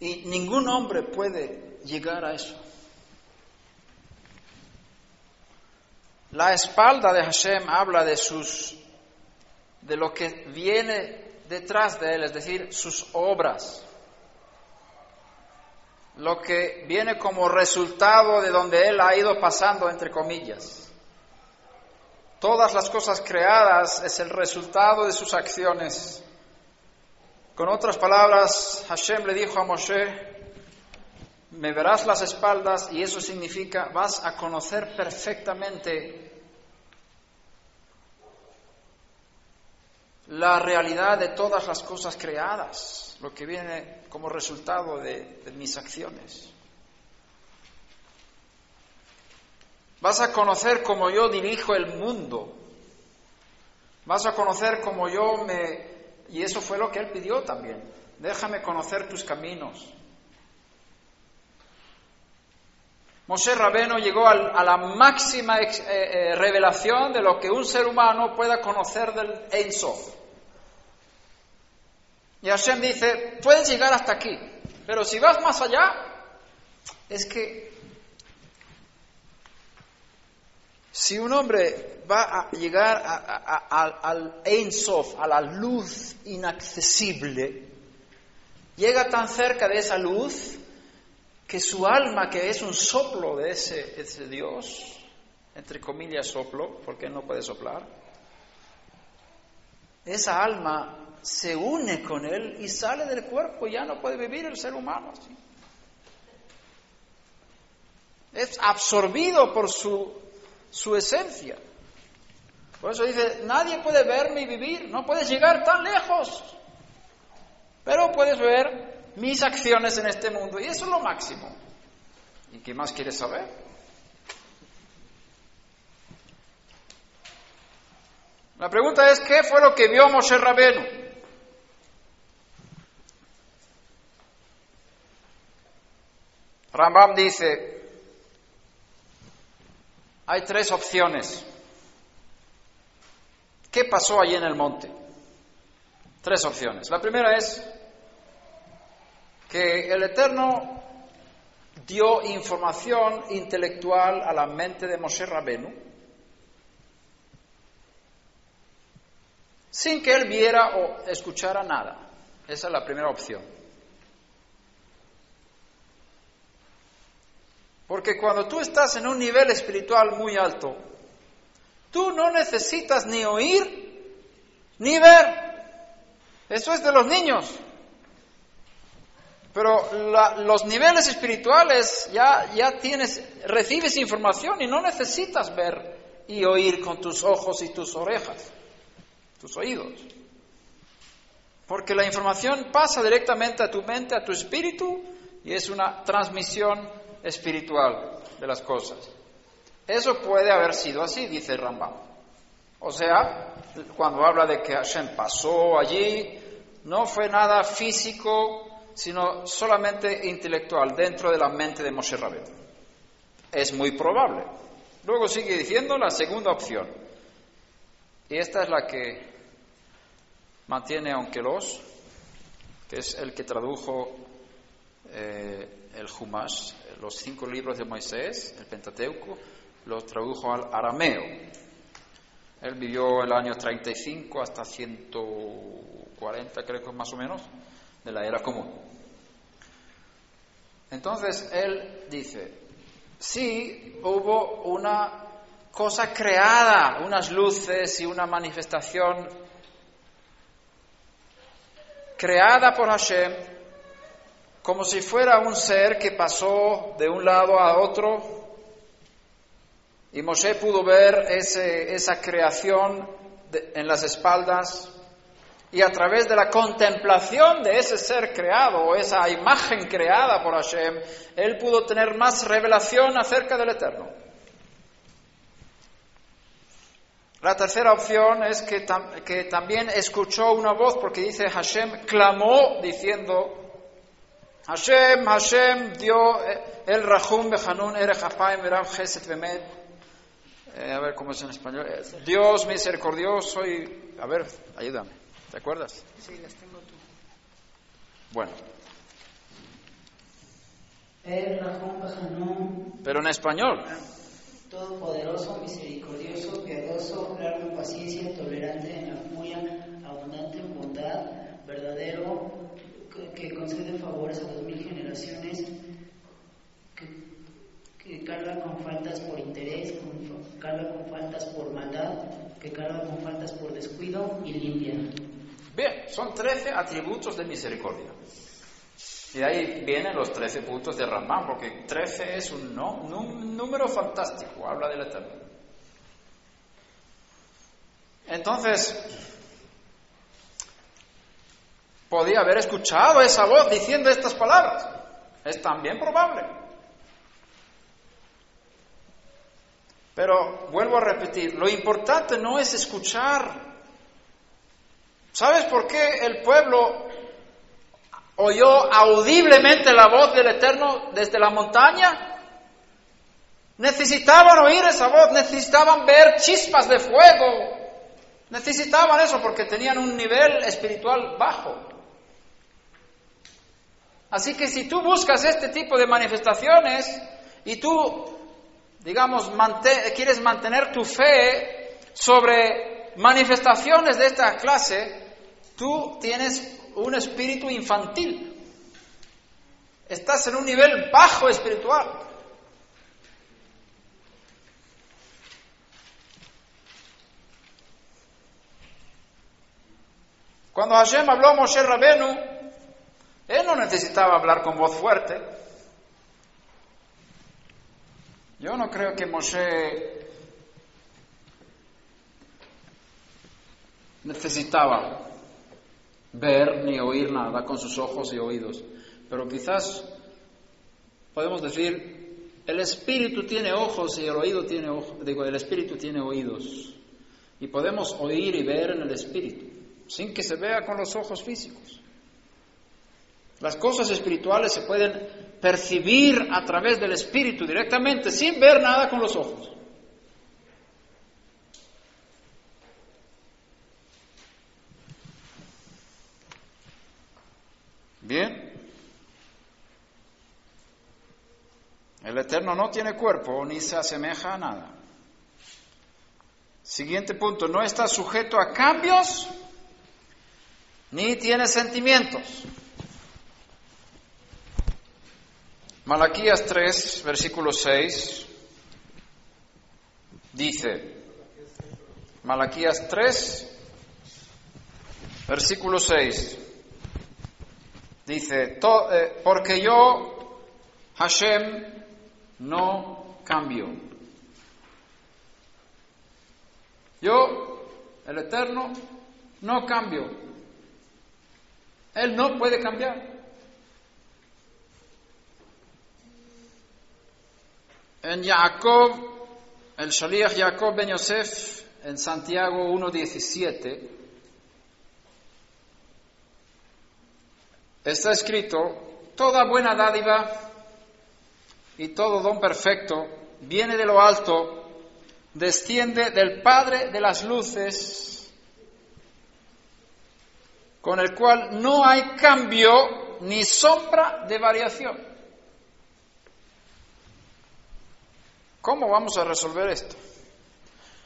Y ningún hombre puede llegar a eso. La espalda de Hashem habla de sus de lo que viene detrás de él, es decir, sus obras. Lo que viene como resultado de donde él ha ido pasando entre comillas. Todas las cosas creadas es el resultado de sus acciones. Con otras palabras, Hashem le dijo a Moshe, me verás las espaldas y eso significa vas a conocer perfectamente la realidad de todas las cosas creadas, lo que viene como resultado de, de mis acciones. Vas a conocer cómo yo dirijo el mundo. Vas a conocer cómo yo me... Y eso fue lo que él pidió también. Déjame conocer tus caminos. Moshe Rabeno llegó a la máxima eh, eh, revelación de lo que un ser humano pueda conocer del Ein Sof. Y Hashem dice, puedes llegar hasta aquí, pero si vas más allá, es que Si un hombre va a llegar al Ein Sof, a la luz inaccesible, llega tan cerca de esa luz que su alma, que es un soplo de ese, ese Dios, entre comillas soplo, porque no puede soplar, esa alma se une con él y sale del cuerpo, ya no puede vivir el ser humano. Es absorbido por su su esencia. Por eso dice, nadie puede verme y vivir, no puedes llegar tan lejos, pero puedes ver mis acciones en este mundo y eso es lo máximo. ¿Y qué más quieres saber? La pregunta es, ¿qué fue lo que vio Moshe Rabenu? Rambam dice, hay tres opciones. ¿Qué pasó allí en el monte? Tres opciones. La primera es que el Eterno dio información intelectual a la mente de Moshe Rabenu sin que él viera o escuchara nada. Esa es la primera opción. Porque cuando tú estás en un nivel espiritual muy alto, tú no necesitas ni oír ni ver. Eso es de los niños. Pero los niveles espirituales ya, ya tienes, recibes información y no necesitas ver y oír con tus ojos y tus orejas, tus oídos. Porque la información pasa directamente a tu mente, a tu espíritu, y es una transmisión espiritual de las cosas. Eso puede haber sido así, dice Rambam. O sea, cuando habla de que Hashem pasó allí, no fue nada físico, sino solamente intelectual, dentro de la mente de Moshe Rabbeinu. Es muy probable. Luego sigue diciendo la segunda opción. Y esta es la que mantiene los que es el que tradujo eh, el Humash, los cinco libros de Moisés, el Pentateuco, los tradujo al arameo. Él vivió el año 35 hasta 140, creo que más o menos, de la era común. Entonces él dice, sí hubo una cosa creada, unas luces y una manifestación creada por Hashem, como si fuera un ser que pasó de un lado a otro. Y Moshe pudo ver esa creación en las espaldas y a través de la contemplación de ese ser creado o esa imagen creada por Hashem, él pudo tener más revelación acerca del Eterno. La tercera opción es que, que, también escuchó una voz, porque dice Hashem clamó diciendo, Hashem, Hashem, dio eh, el Rahum Behanun Erechapaim Veram Geset Bemed. Eh, a ver cómo es en español. Eh, Dios misericordioso y. A ver, ayúdame. ¿Te acuerdas? Sí, las tengo tú. Bueno. Pero en español. Todopoderoso, misericordioso, piadoso, largo en paciencia, tolerante en la furia, abundante en bondad, verdadero, que, concede favores a dos mil generaciones, que, carga con faltas por interés, carga con faltas por maldad, que carga con faltas por descuido y limpia. Bien, son trece atributos de misericordia. Y de ahí vienen los trece puntos de Ramán, porque trece es un, número fantástico, habla del Eterno. Entonces, podía haber escuchado esa voz diciendo estas palabras. Es también probable. Pero vuelvo a repetir, lo importante no es escuchar. ¿Sabes por qué el pueblo oyó audiblemente la voz del Eterno desde la montaña? Necesitaban oír esa voz, necesitaban ver chispas de fuego, necesitaban eso porque tenían un nivel espiritual bajo. Así que si tú buscas este tipo de manifestaciones y tú, digamos, quieres mantener tu fe sobre manifestaciones de esta clase, tú tienes un espíritu infantil. Estás en un nivel bajo espiritual. Cuando Hashem habló a Moshe Rabenu, él no necesitaba hablar con voz fuerte. Yo no creo que Moshe necesitaba ver ni oír nada con sus ojos y oídos. Pero quizás podemos decir, el espíritu tiene ojos y el oído tiene ojos, digo, el espíritu tiene oídos. Y podemos oír y ver en el espíritu, sin que se vea con los ojos físicos. Las cosas espirituales se pueden percibir a través del espíritu directamente, sin ver nada con los ojos. Bien. El Eterno no tiene cuerpo ni se asemeja a nada. Siguiente punto, no está sujeto a cambios ni tiene sentimientos. Malaquías 3, versículo 6, dice, Malaquías 3, versículo 6, dice, eh, porque yo, Hashem, no cambio. Yo, el Eterno, no cambio. Él no puede cambiar. En Jacob, el Shaliach Jacob ben Yosef, en Santiago 1.17, está escrito, toda buena dádiva y todo don perfecto viene de lo alto, desciende del Padre de las luces, con el cual no hay cambio ni sombra de variación. ¿Cómo vamos a resolver esto?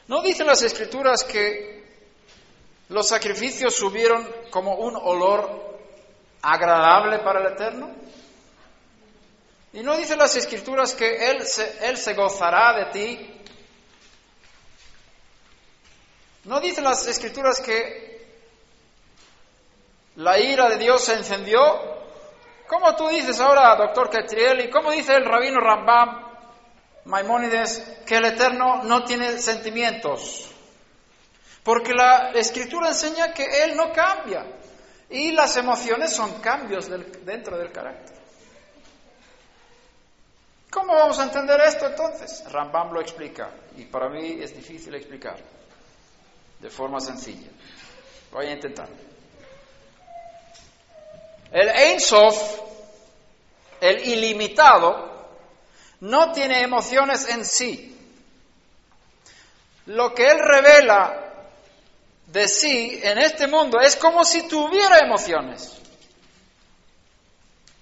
¿No dicen las escrituras que los sacrificios subieron como un olor agradable para el Eterno? ¿Y no dicen las escrituras que Él se, Él se gozará de ti? ¿No dicen las escrituras que la ira de Dios se encendió? ¿Cómo tú dices ahora, doctor Ketriel, y cómo dice el rabino Rambam Maimónides que el Eterno no tiene sentimientos, porque la Escritura enseña que Él no cambia y las emociones son cambios dentro del carácter. ¿Cómo vamos a entender esto entonces? Rambam lo explica y para mí es difícil explicar de forma sencilla. Voy a intentar. El Ein Sof, el ilimitado, no tiene emociones en sí. Lo que Él revela de sí en este mundo es como si tuviera emociones.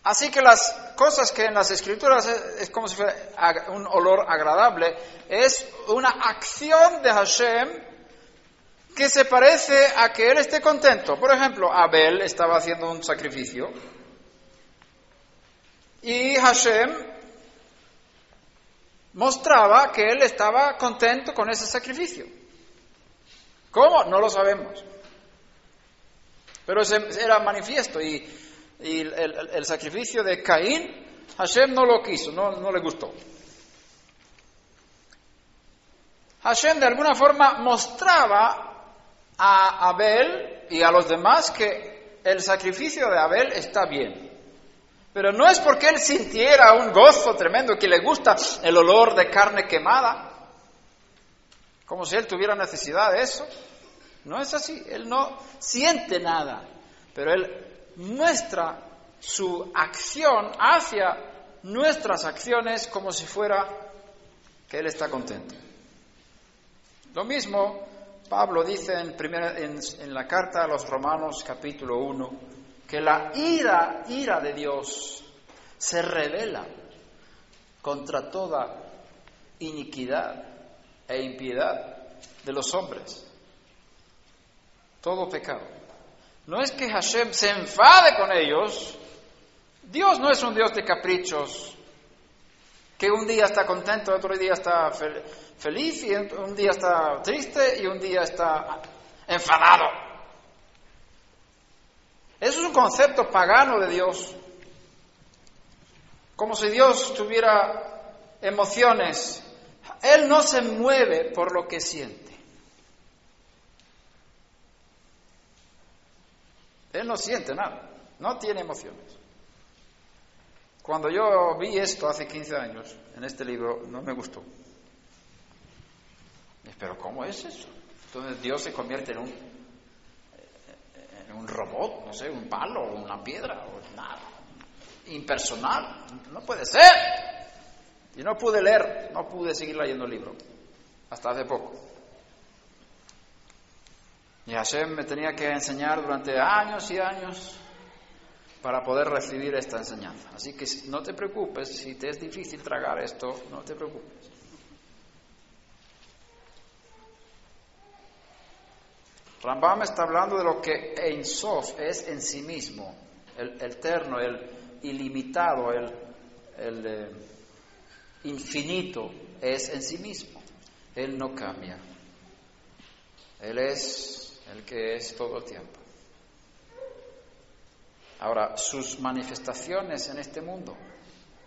Así que las cosas que en las escrituras es, como si fuera un olor agradable, es una acción de Hashem que se parece a que Él esté contento. Por ejemplo, Abel estaba haciendo un sacrificio y Hashem mostraba que él estaba contento con ese sacrificio. ¿Cómo? No lo sabemos. Pero era manifiesto y, el, sacrificio de Caín, Hashem no lo quiso, no, le gustó. Hashem de alguna forma mostraba a Abel y a los demás que el sacrificio de Abel está bien. Pero no es porque él sintiera un gozo tremendo, que le gusta el olor de carne quemada, como si él tuviera necesidad de eso. No es así, él no siente nada, pero él muestra su acción hacia nuestras acciones como si fuera que él está contento. Lo mismo Pablo dice en, la carta a los Romanos capítulo 1, que la ira, ira de Dios se revela contra toda iniquidad e impiedad de los hombres. Todo pecado. No es que Hashem se enfade con ellos. Dios no es un Dios de caprichos, que un día está contento, otro día está feliz, y un día está triste y un día está enfadado. Eso es un concepto pagano de Dios. Como si Dios tuviera emociones. Él no se mueve por lo que siente. Él no siente nada, no tiene emociones. Cuando yo vi esto hace 15 años en este libro, no me gustó. Pero ¿cómo es eso? Entonces Dios se convierte en un un robot, no sé, un palo, o una piedra, o nada. Impersonal, no puede ser. Y no pude leer, no pude seguir leyendo el libro, hasta hace poco. Y Hashem me tenía que enseñar durante años y años para poder recibir esta enseñanza. Así que no te preocupes, si te es difícil tragar esto, no te preocupes. Rambam está hablando de lo que Ein Sof es en sí mismo, el, eterno, el ilimitado, el, eh, infinito es en sí mismo. Él no cambia. Él es el que es todo el tiempo. Ahora, sus manifestaciones en este mundo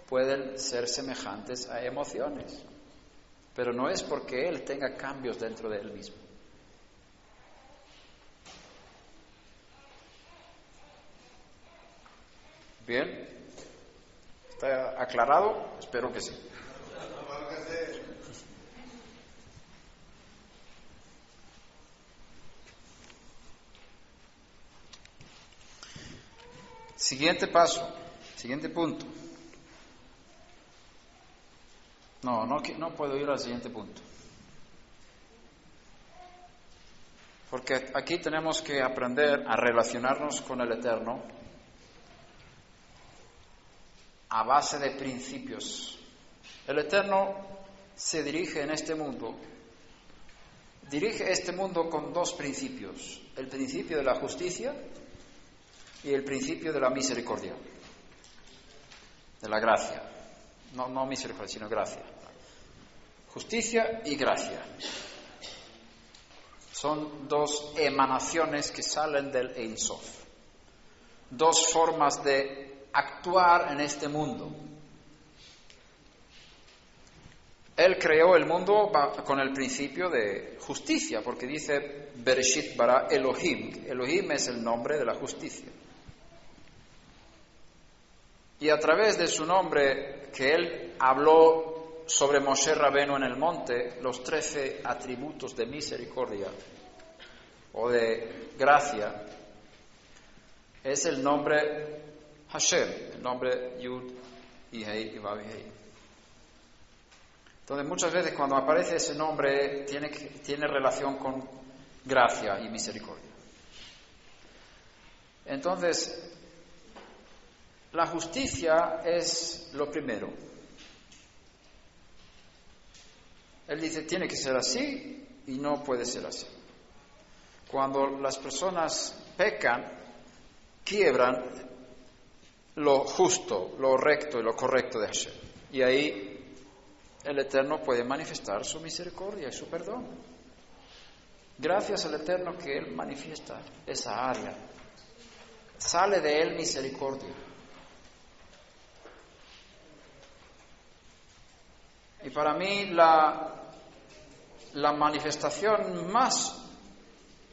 pueden ser semejantes a emociones, pero no es porque Él tenga cambios dentro de Él mismo. Bien, ¿está aclarado? Espero que sí. Siguiente paso, siguiente punto. No, no, no puedo ir al siguiente punto. Porque aquí tenemos que aprender a relacionarnos con el Eterno a base de principios. El Eterno se dirige en este mundo, dirige este mundo con dos principios. El principio de la justicia y el principio de la misericordia, de la gracia. No, no misericordia, sino gracia. Justicia y gracia. Son dos emanaciones que salen del Ein Sof. Dos formas de actuar en este mundo. Él creó el mundo con el principio de justicia, porque dice Bereshit bara Elohim. Elohim es el nombre de la justicia. Y a través de su nombre que él habló sobre Moshe Rabeno en el monte, los trece atributos de misericordia o de gracia, es el nombre Hashem, el nombre Yud y Hei Entonces muchas veces cuando aparece ese nombre tiene, tiene relación con gracia y misericordia. Entonces, la justicia es lo primero. Él dice, tiene que ser así y no puede ser así. Cuando las personas pecan, quiebran lo justo, lo recto y lo correcto de Hashem. Y ahí el Eterno puede manifestar su misericordia y su perdón. Gracias al Eterno que Él manifiesta esa área. Sale de Él misericordia. Y para mí la, la manifestación más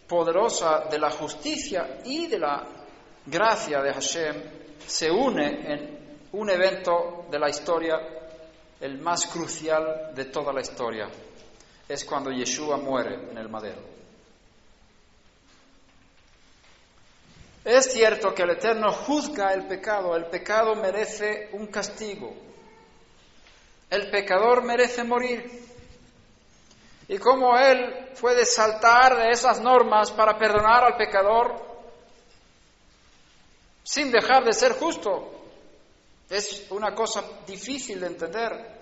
poderosa de la justicia y de la gracia de Hashem se une en un evento de la historia, el más crucial de toda la historia. Es cuando Yeshua muere en el madero. Es cierto que el Eterno juzga el pecado, el pecado merece un castigo, el pecador merece morir. Y como Él puede saltar de esas normas para perdonar al pecador sin dejar de ser justo, es una cosa difícil de entender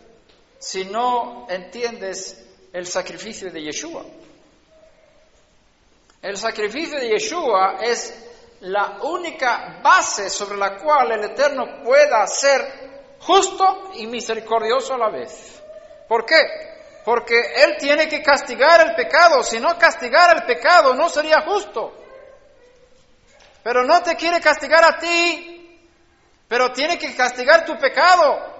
si no entiendes el sacrificio de Yeshua. El sacrificio de Yeshua es la única base sobre la cual el Eterno pueda ser justo y misericordioso a la vez. ¿Por qué? Porque Él tiene que castigar el pecado. Si no castigara el pecado, no sería justo. Pero no te quiere castigar a ti, pero tiene que castigar tu pecado.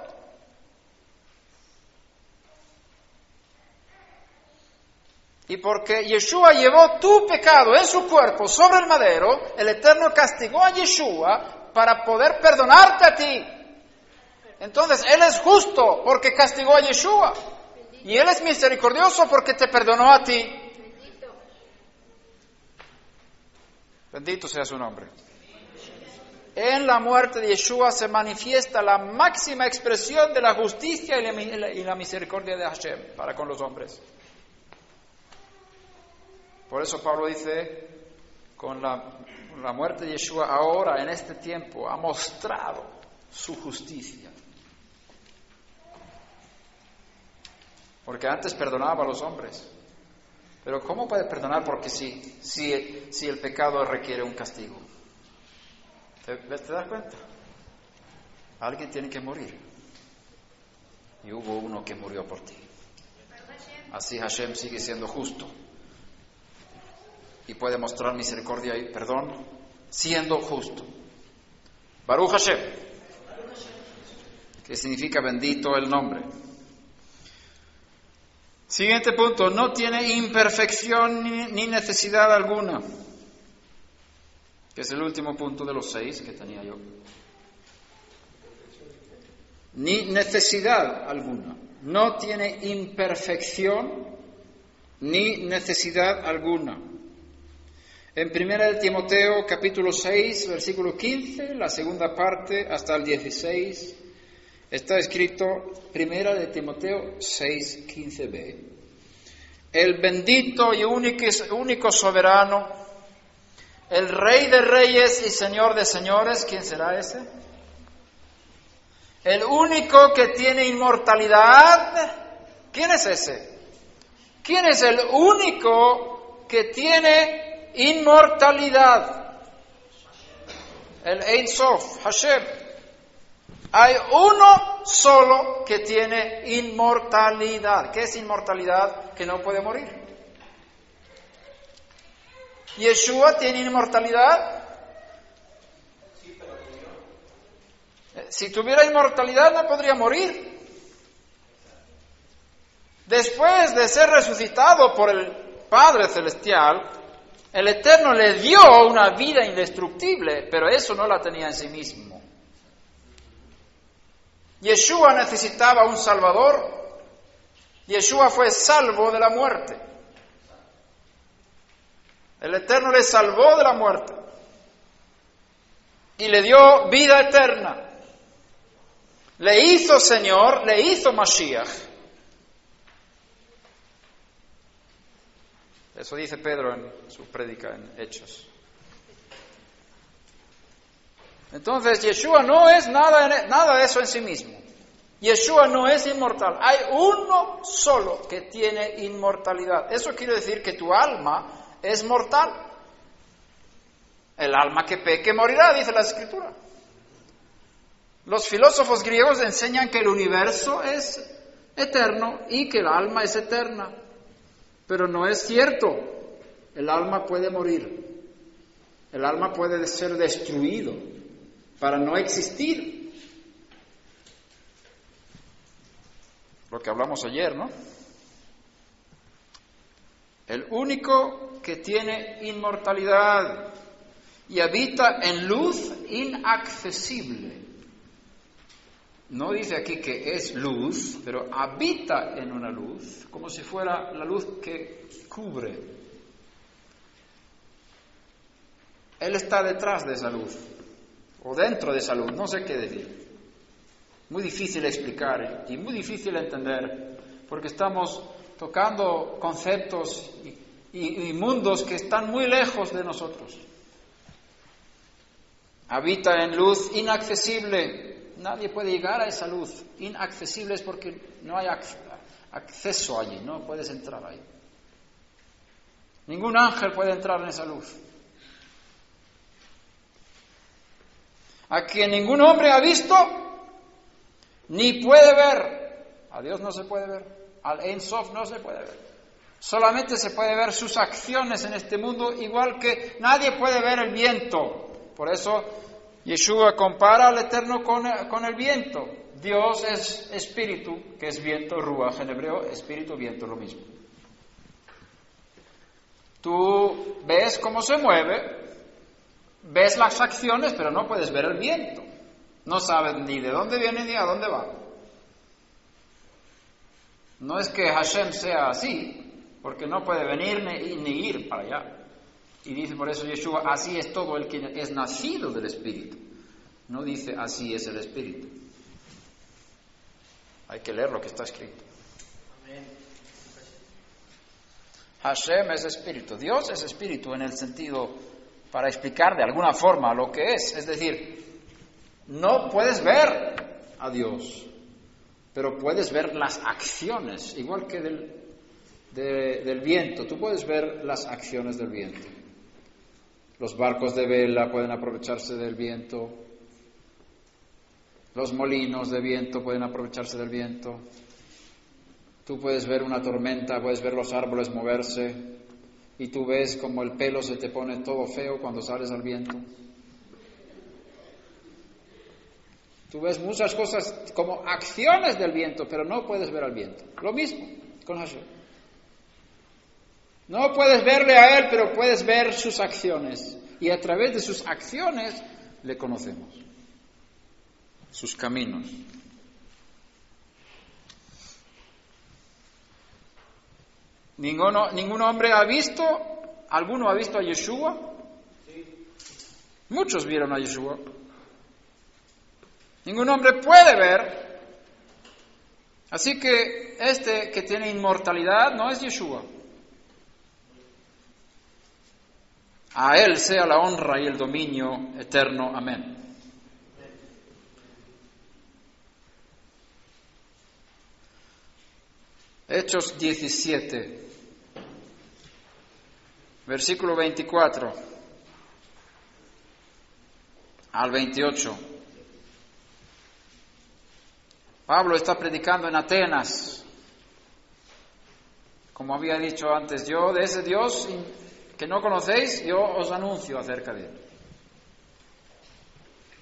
Y porque Yeshua llevó tu pecado en su cuerpo sobre el madero, el Eterno castigó a Yeshua para poder perdonarte a ti. Entonces, Él es justo porque castigó a Yeshua. Y Él es misericordioso porque te perdonó a ti. Bendito sea su nombre. En la muerte de Yeshua se manifiesta la máxima expresión de la justicia y la misericordia de Hashem para con los hombres. Por eso Pablo dice, con la muerte de Yeshua ahora, en este tiempo, ha mostrado su justicia. Porque antes perdonaba a los hombres. Pero ¿cómo puede perdonar porque sí, si, si el pecado requiere un castigo? ¿Te, ¿Te das cuenta? Alguien tiene que morir. Y hubo uno que murió por ti. Así Hashem sigue siendo justo. Y puede mostrar misericordia y perdón siendo justo. Baruch Hashem. Que significa bendito el nombre. Siguiente punto, no tiene imperfección ni, necesidad alguna, que es el último punto de los seis que tenía yo. Ni necesidad alguna, no tiene imperfección ni necesidad alguna. En 1 de Timoteo capítulo 6, versículo 15, la segunda parte hasta el 16, Está escrito primera de Timoteo 6, 15b. El bendito y único, único soberano, el rey de reyes y señor de señores, ¿quién será ese? El único que tiene inmortalidad, ¿quién es ese? ¿Quién es el único que tiene inmortalidad? El Ein Sof, Hashem. Hay uno solo que tiene inmortalidad. ¿Qué es inmortalidad? Que no puede morir. ¿Yeshua tiene inmortalidad? Si tuviera inmortalidad no podría morir. Después de ser resucitado por el Padre Celestial, el Eterno le dio una vida indestructible, pero eso no la tenía en sí mismo. Yeshua necesitaba un Salvador. Yeshua fue salvo de la muerte. El Eterno le salvó de la muerte y le dio vida eterna. Le hizo Señor, le hizo Mashiach. Eso dice Pedro en su prédica en Hechos. Entonces, Yeshua no es nada, nada de eso en sí mismo. Yeshua no es inmortal. Hay uno solo que tiene inmortalidad. Eso quiere decir que tu alma es mortal. El alma que peque morirá, dice la escritura. Los filósofos griegos enseñan que el universo es eterno y que el alma es eterna. Pero no es cierto. El alma puede morir. El alma puede ser destruido para no existir. Lo que hablamos ayer, ¿no? El único que tiene inmortalidad y habita en luz inaccesible. No dice aquí que es luz, pero habita en una luz, como si fuera la luz que cubre. Él está detrás de esa luz o dentro de salud, no sé qué decir. Muy difícil explicar y muy difícil entender, porque estamos tocando conceptos y, mundos que están muy lejos de nosotros. Habita en luz inaccesible, nadie puede llegar a esa luz. Inaccesible es porque no hay acceso allí, no puedes entrar ahí. Ningún ángel puede entrar en esa luz. a quien ningún hombre ha visto ni puede ver. A Dios no se puede ver, al Ein no se puede ver. Solamente se puede ver sus acciones en este mundo, igual que nadie puede ver el viento. Por eso Yeshua compara al Eterno con, con el viento. Dios es espíritu, que es viento, ruach en hebreo, espíritu, viento, lo mismo. Tú ves cómo se mueve, ves las acciones, pero no puedes ver el viento. No sabes ni de dónde viene ni a dónde va. No es que Hashem sea así, porque no puede venir ni, ni ir para allá. Y dice por eso Yeshua, así es todo el que es nacido del Espíritu. No dice así es el Espíritu. Hay que leer lo que está escrito. Hashem es espíritu. Dios es espíritu en el sentido para explicar de alguna forma lo que es. Es decir, no puedes ver a Dios, pero puedes ver las acciones, igual que del, del viento. Tú puedes ver las acciones del viento. Los barcos de vela pueden aprovecharse del viento. Los molinos de viento pueden aprovecharse del viento. Tú puedes ver una tormenta, puedes ver los árboles moverse y tú ves como el pelo se te pone todo feo cuando sales al viento. Tú ves muchas cosas como acciones del viento, pero no puedes ver al viento. Lo mismo con Hashem. No puedes verle a Él, pero puedes ver sus acciones. Y a través de sus acciones le conocemos. Sus caminos. ¿Ninguno, ¿Ningún hombre ha visto? ¿Alguno ha visto a Yeshua? Muchos vieron a Yeshua. Ningún hombre puede ver. Así que este que tiene inmortalidad no es Yeshua. A Él sea la honra y el dominio eterno. Amén. Hechos 17, versículo 24 al 28. Pablo está predicando en Atenas. Como había dicho antes, yo de ese Dios que no conocéis, yo os anuncio acerca de él.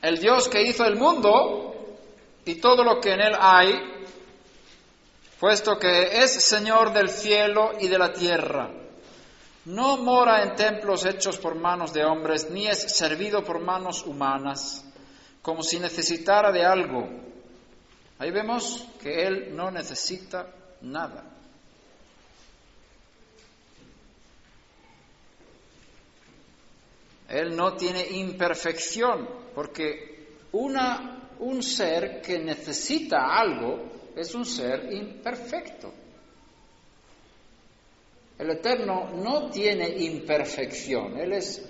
El Dios que hizo el mundo y todo lo que en él hay, puesto que es Señor del cielo y de la tierra. No mora en templos hechos por manos de hombres, ni es servido por manos humanas, como si necesitara de algo. Ahí vemos que Él no necesita nada. Él no tiene imperfección, porque una, un ser que necesita algo es un ser imperfecto. El Eterno no tiene imperfección, Él es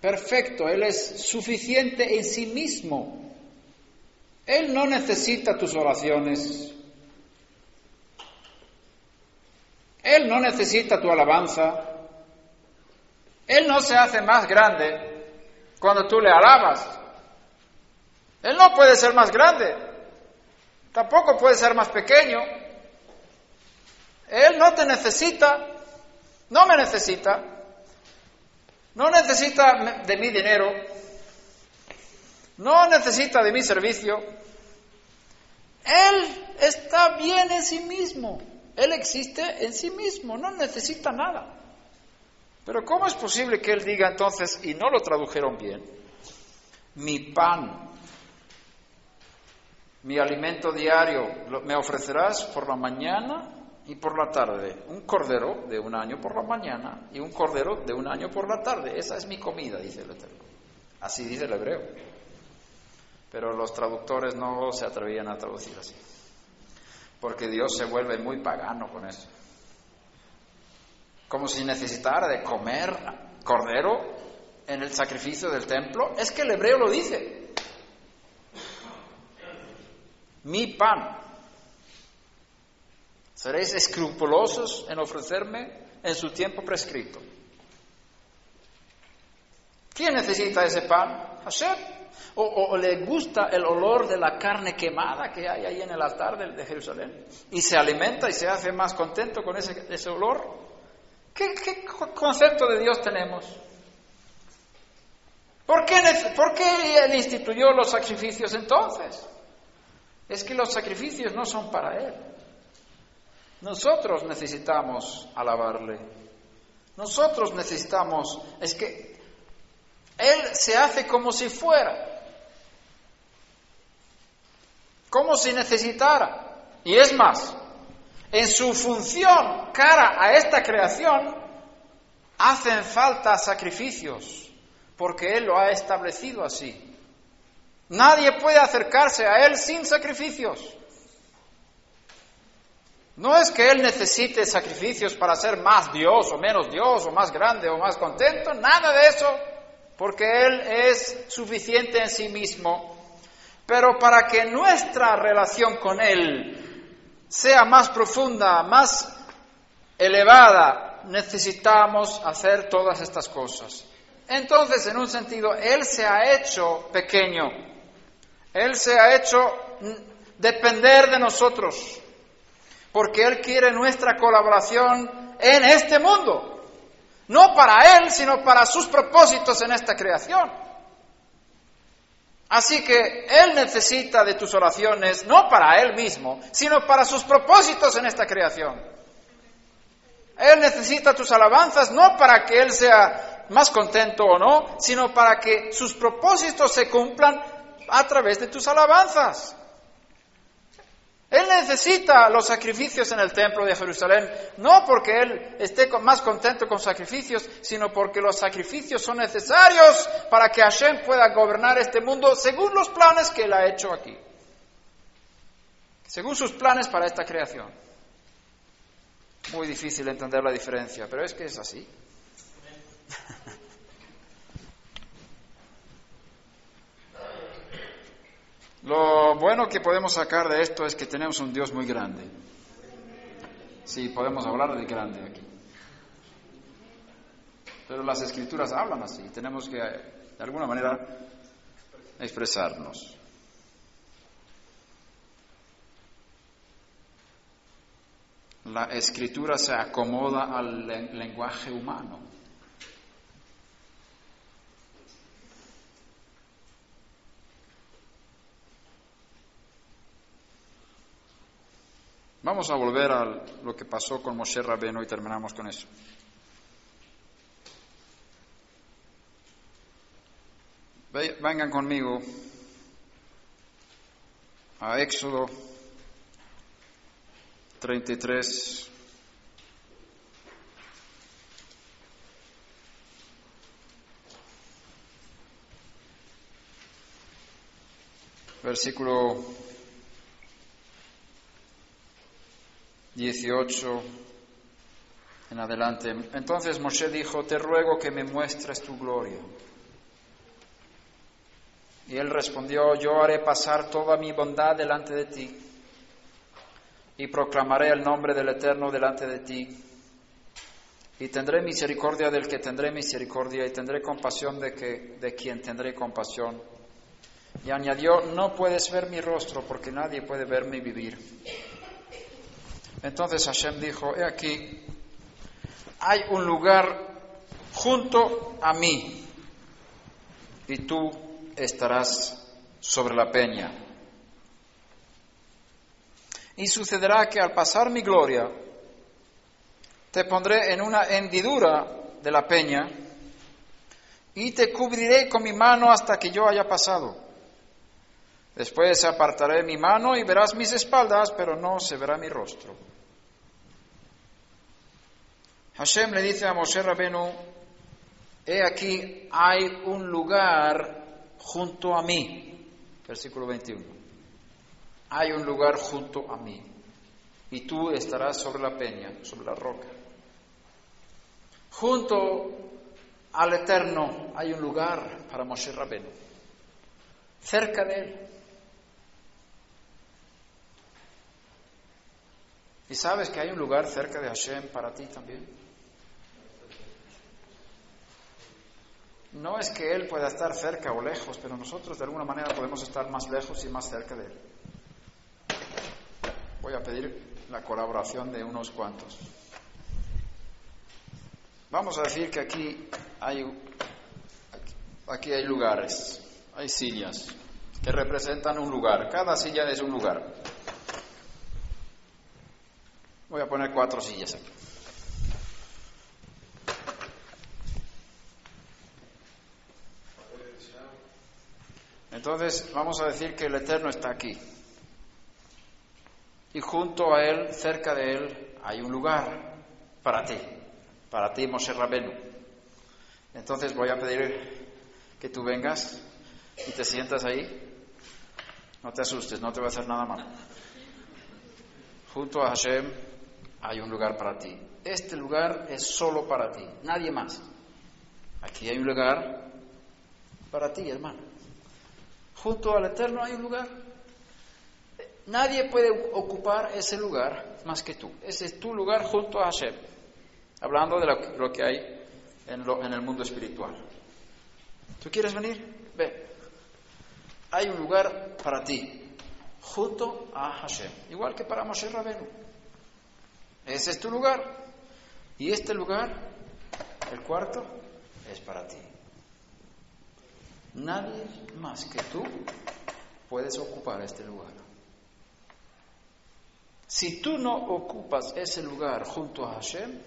perfecto, Él es suficiente en sí mismo. Él no necesita tus oraciones. Él no necesita tu alabanza. Él no se hace más grande cuando tú le alabas. Él no puede ser más grande. Tampoco puede ser más pequeño. Él no te necesita. No me necesita. No necesita de mi dinero. No necesita de mi servicio. Él está bien en sí mismo. Él existe en sí mismo. No necesita nada. Pero ¿cómo es posible que él diga entonces, y no lo tradujeron bien, mi pan, mi alimento diario, me ofrecerás por la mañana y por la tarde, un cordero de un año por la mañana y un cordero de un año por la tarde. Esa es mi comida, dice el Eterno. Así dice el hebreo. Pero los traductores no se atrevían a traducir así, porque Dios se vuelve muy pagano con eso como si necesitara de comer cordero en el sacrificio del templo. Es que el hebreo lo dice. Mi pan. Seréis escrupulosos en ofrecerme en su tiempo prescrito. ¿Quién necesita ese pan? Hashem. O, le gusta el olor de la carne quemada que hay ahí en el altar de, Jerusalén y se alimenta y se hace más contento con ese, ese olor. ¿Qué, concepto de Dios tenemos? ¿Por qué, ¿Por qué Él instituyó los sacrificios entonces? Es que los sacrificios no son para Él. Nosotros necesitamos alabarle. Nosotros necesitamos, es que Él se hace como si fuera, como si necesitara. Y es más, en su función cara a esta creación, hacen falta sacrificios, porque Él lo ha establecido así. Nadie puede acercarse a Él sin sacrificios. No es que Él necesite sacrificios para ser más Dios o menos Dios o más grande o más contento, nada de eso, porque Él es suficiente en sí mismo. Pero para que nuestra relación con Él sea más profunda, más elevada, necesitamos hacer todas estas cosas. Entonces, en un sentido, Él se ha hecho pequeño, Él se ha hecho depender de nosotros, porque Él quiere nuestra colaboración en este mundo, no para Él, sino para sus propósitos en esta creación. Así que Él necesita de tus oraciones no para Él mismo, sino para sus propósitos en esta creación. Él necesita tus alabanzas no para que Él sea más contento o no, sino para que sus propósitos se cumplan a través de tus alabanzas. Él necesita los sacrificios en el templo de Jerusalén, no porque Él esté más contento con sacrificios, sino porque los sacrificios son necesarios para que Hashem pueda gobernar este mundo según los planes que Él ha hecho aquí, según sus planes para esta creación. Muy difícil entender la diferencia, pero es que es así. Lo bueno que podemos sacar de esto es que tenemos un Dios muy grande. Sí, podemos hablar de grande aquí. Pero las escrituras hablan así, tenemos que de alguna manera expresarnos. La escritura se acomoda al lenguaje humano. Vamos a volver a lo que pasó con Moshe Rabeno y terminamos con eso. Vengan conmigo a Éxodo 33. Versículo 18 en adelante. Entonces Moshe dijo, te ruego que me muestres tu gloria. Y él respondió, yo haré pasar toda mi bondad delante de ti y proclamaré el nombre del Eterno delante de ti. Y tendré misericordia del que tendré misericordia y tendré compasión de, que, de quien tendré compasión. Y añadió, no puedes ver mi rostro porque nadie puede verme vivir. Entonces Hashem dijo, he aquí, hay un lugar junto a mí y tú estarás sobre la peña. Y sucederá que al pasar mi gloria, te pondré en una hendidura de la peña y te cubriré con mi mano hasta que yo haya pasado. Después apartaré mi mano y verás mis espaldas, pero no se verá mi rostro. Hashem le dice a Moshe Rabenu, he aquí hay un lugar junto a mí. Versículo 21. Hay un lugar junto a mí y tú estarás sobre la peña, sobre la roca. Junto al Eterno hay un lugar para Moshe Rabenu, cerca de él. ¿Y sabes que hay un lugar cerca de Hashem para ti también? No es que Él pueda estar cerca o lejos, pero nosotros de alguna manera podemos estar más lejos y más cerca de Él. Voy a pedir la colaboración de unos cuantos. Vamos a decir que aquí hay, aquí hay lugares, hay sillas que representan un lugar. Cada silla es un lugar. Voy a poner cuatro sillas aquí. Entonces vamos a decir que el Eterno está aquí. Y junto a Él, cerca de Él, hay un lugar para ti, para ti, Moshe Rabenu. Entonces voy a pedir que tú vengas y te sientas ahí. No te asustes, no te va a hacer nada mal. junto a Hashem hay un lugar para ti. Este lugar es solo para ti, nadie más. Aquí hay un lugar para ti, hermano. Junto al Eterno hay un lugar. Nadie puede ocupar ese lugar más que tú. Ese es tu lugar junto a Hashem. Hablando de lo, que hay en, en, el mundo espiritual. ¿Tú quieres venir? Ve. Hay un lugar para ti, junto a Hashem. Igual que para Moshe Rabenu. Ese es tu lugar. Y este lugar, el cuarto, es para ti. Nadie más que tú puedes ocupar este lugar. Si tú no ocupas ese lugar junto a Hashem,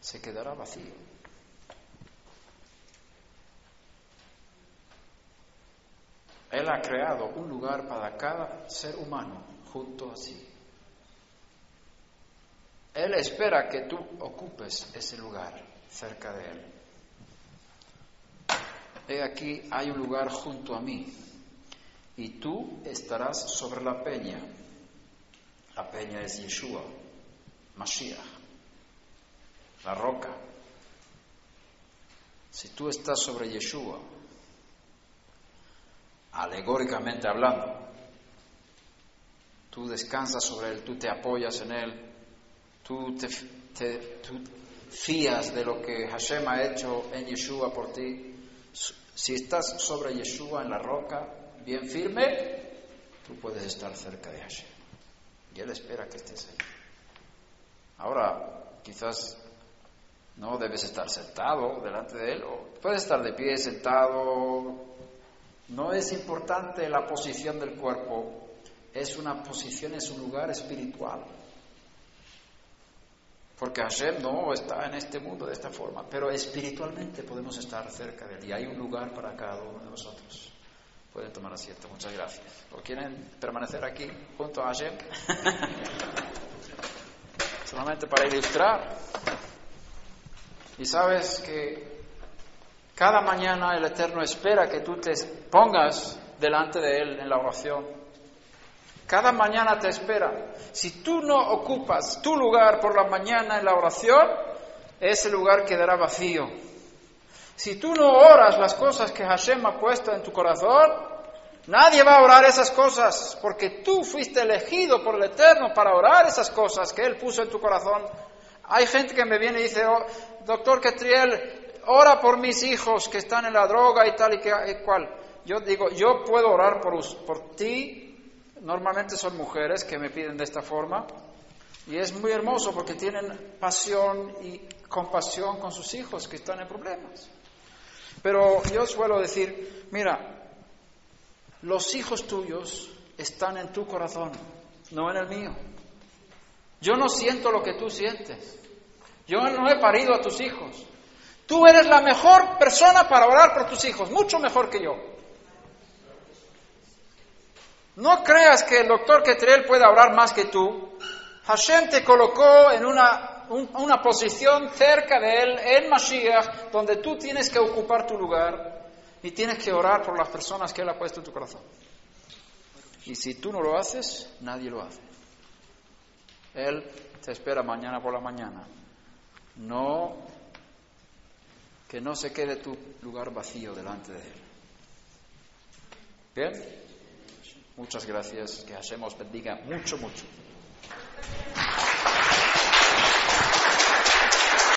se quedará vacío. Él ha creado un lugar para cada ser humano junto a sí. Él espera que tú ocupes ese lugar cerca de Él. He aquí, hay un lugar junto a mí, y tú estarás sobre la peña. La peña es Yeshua, Mashiach, la roca. Si tú estás sobre Yeshua, alegóricamente hablando, tú descansas sobre Él, tú te apoyas en Él, tú te, fías de lo que Hashem ha hecho en Yeshua por ti, si estás sobre Yeshua en la roca, bien firme, tú puedes estar cerca de Hashem. Y Él espera que estés ahí. Ahora, quizás no debes estar sentado delante de Él, o puedes estar de pie, sentado. No es importante la posición del cuerpo, es una posición, es un lugar espiritual. Porque Hashem no está en este mundo de esta forma, pero espiritualmente podemos estar cerca de él y hay un lugar para cada uno de nosotros. Pueden tomar asiento, muchas gracias. ¿O quieren permanecer aquí junto a Hashem? Solamente para ilustrar. Y sabes que cada mañana el Eterno espera que tú te pongas delante de Él en la oración cada mañana te espera. Si tú no ocupas tu lugar por la mañana en la oración, ese lugar quedará vacío. Si tú no oras las cosas que Hashem ha puesto en tu corazón, nadie va a orar esas cosas, porque tú fuiste elegido por el Eterno para orar esas cosas que Él puso en tu corazón. Hay gente que me viene y dice, oh, doctor Ketriel, ora por mis hijos que están en la droga y tal y, que, y cual. Yo digo, yo puedo orar por, por ti Normalmente son mujeres que me piden de esta forma y es muy hermoso porque tienen pasión y compasión con sus hijos que están en problemas. Pero yo suelo decir, mira, los hijos tuyos están en tu corazón, no en el mío. Yo no siento lo que tú sientes. Yo no he parido a tus hijos. Tú eres la mejor persona para orar por tus hijos, mucho mejor que yo. No creas que el doctor Ketriel puede orar más que tú. Hashem te colocó en una, una posición cerca de él, en Mashiach, donde tú tienes que ocupar tu lugar y tienes que orar por las personas que él ha puesto en tu corazón. Y si tú no lo haces, nadie lo hace. Él te espera mañana por la mañana. No, que no se quede tu lugar vacío delante de él. ¿Bien? Muchas gracias, que Hashem os bendiga mucho, mucho.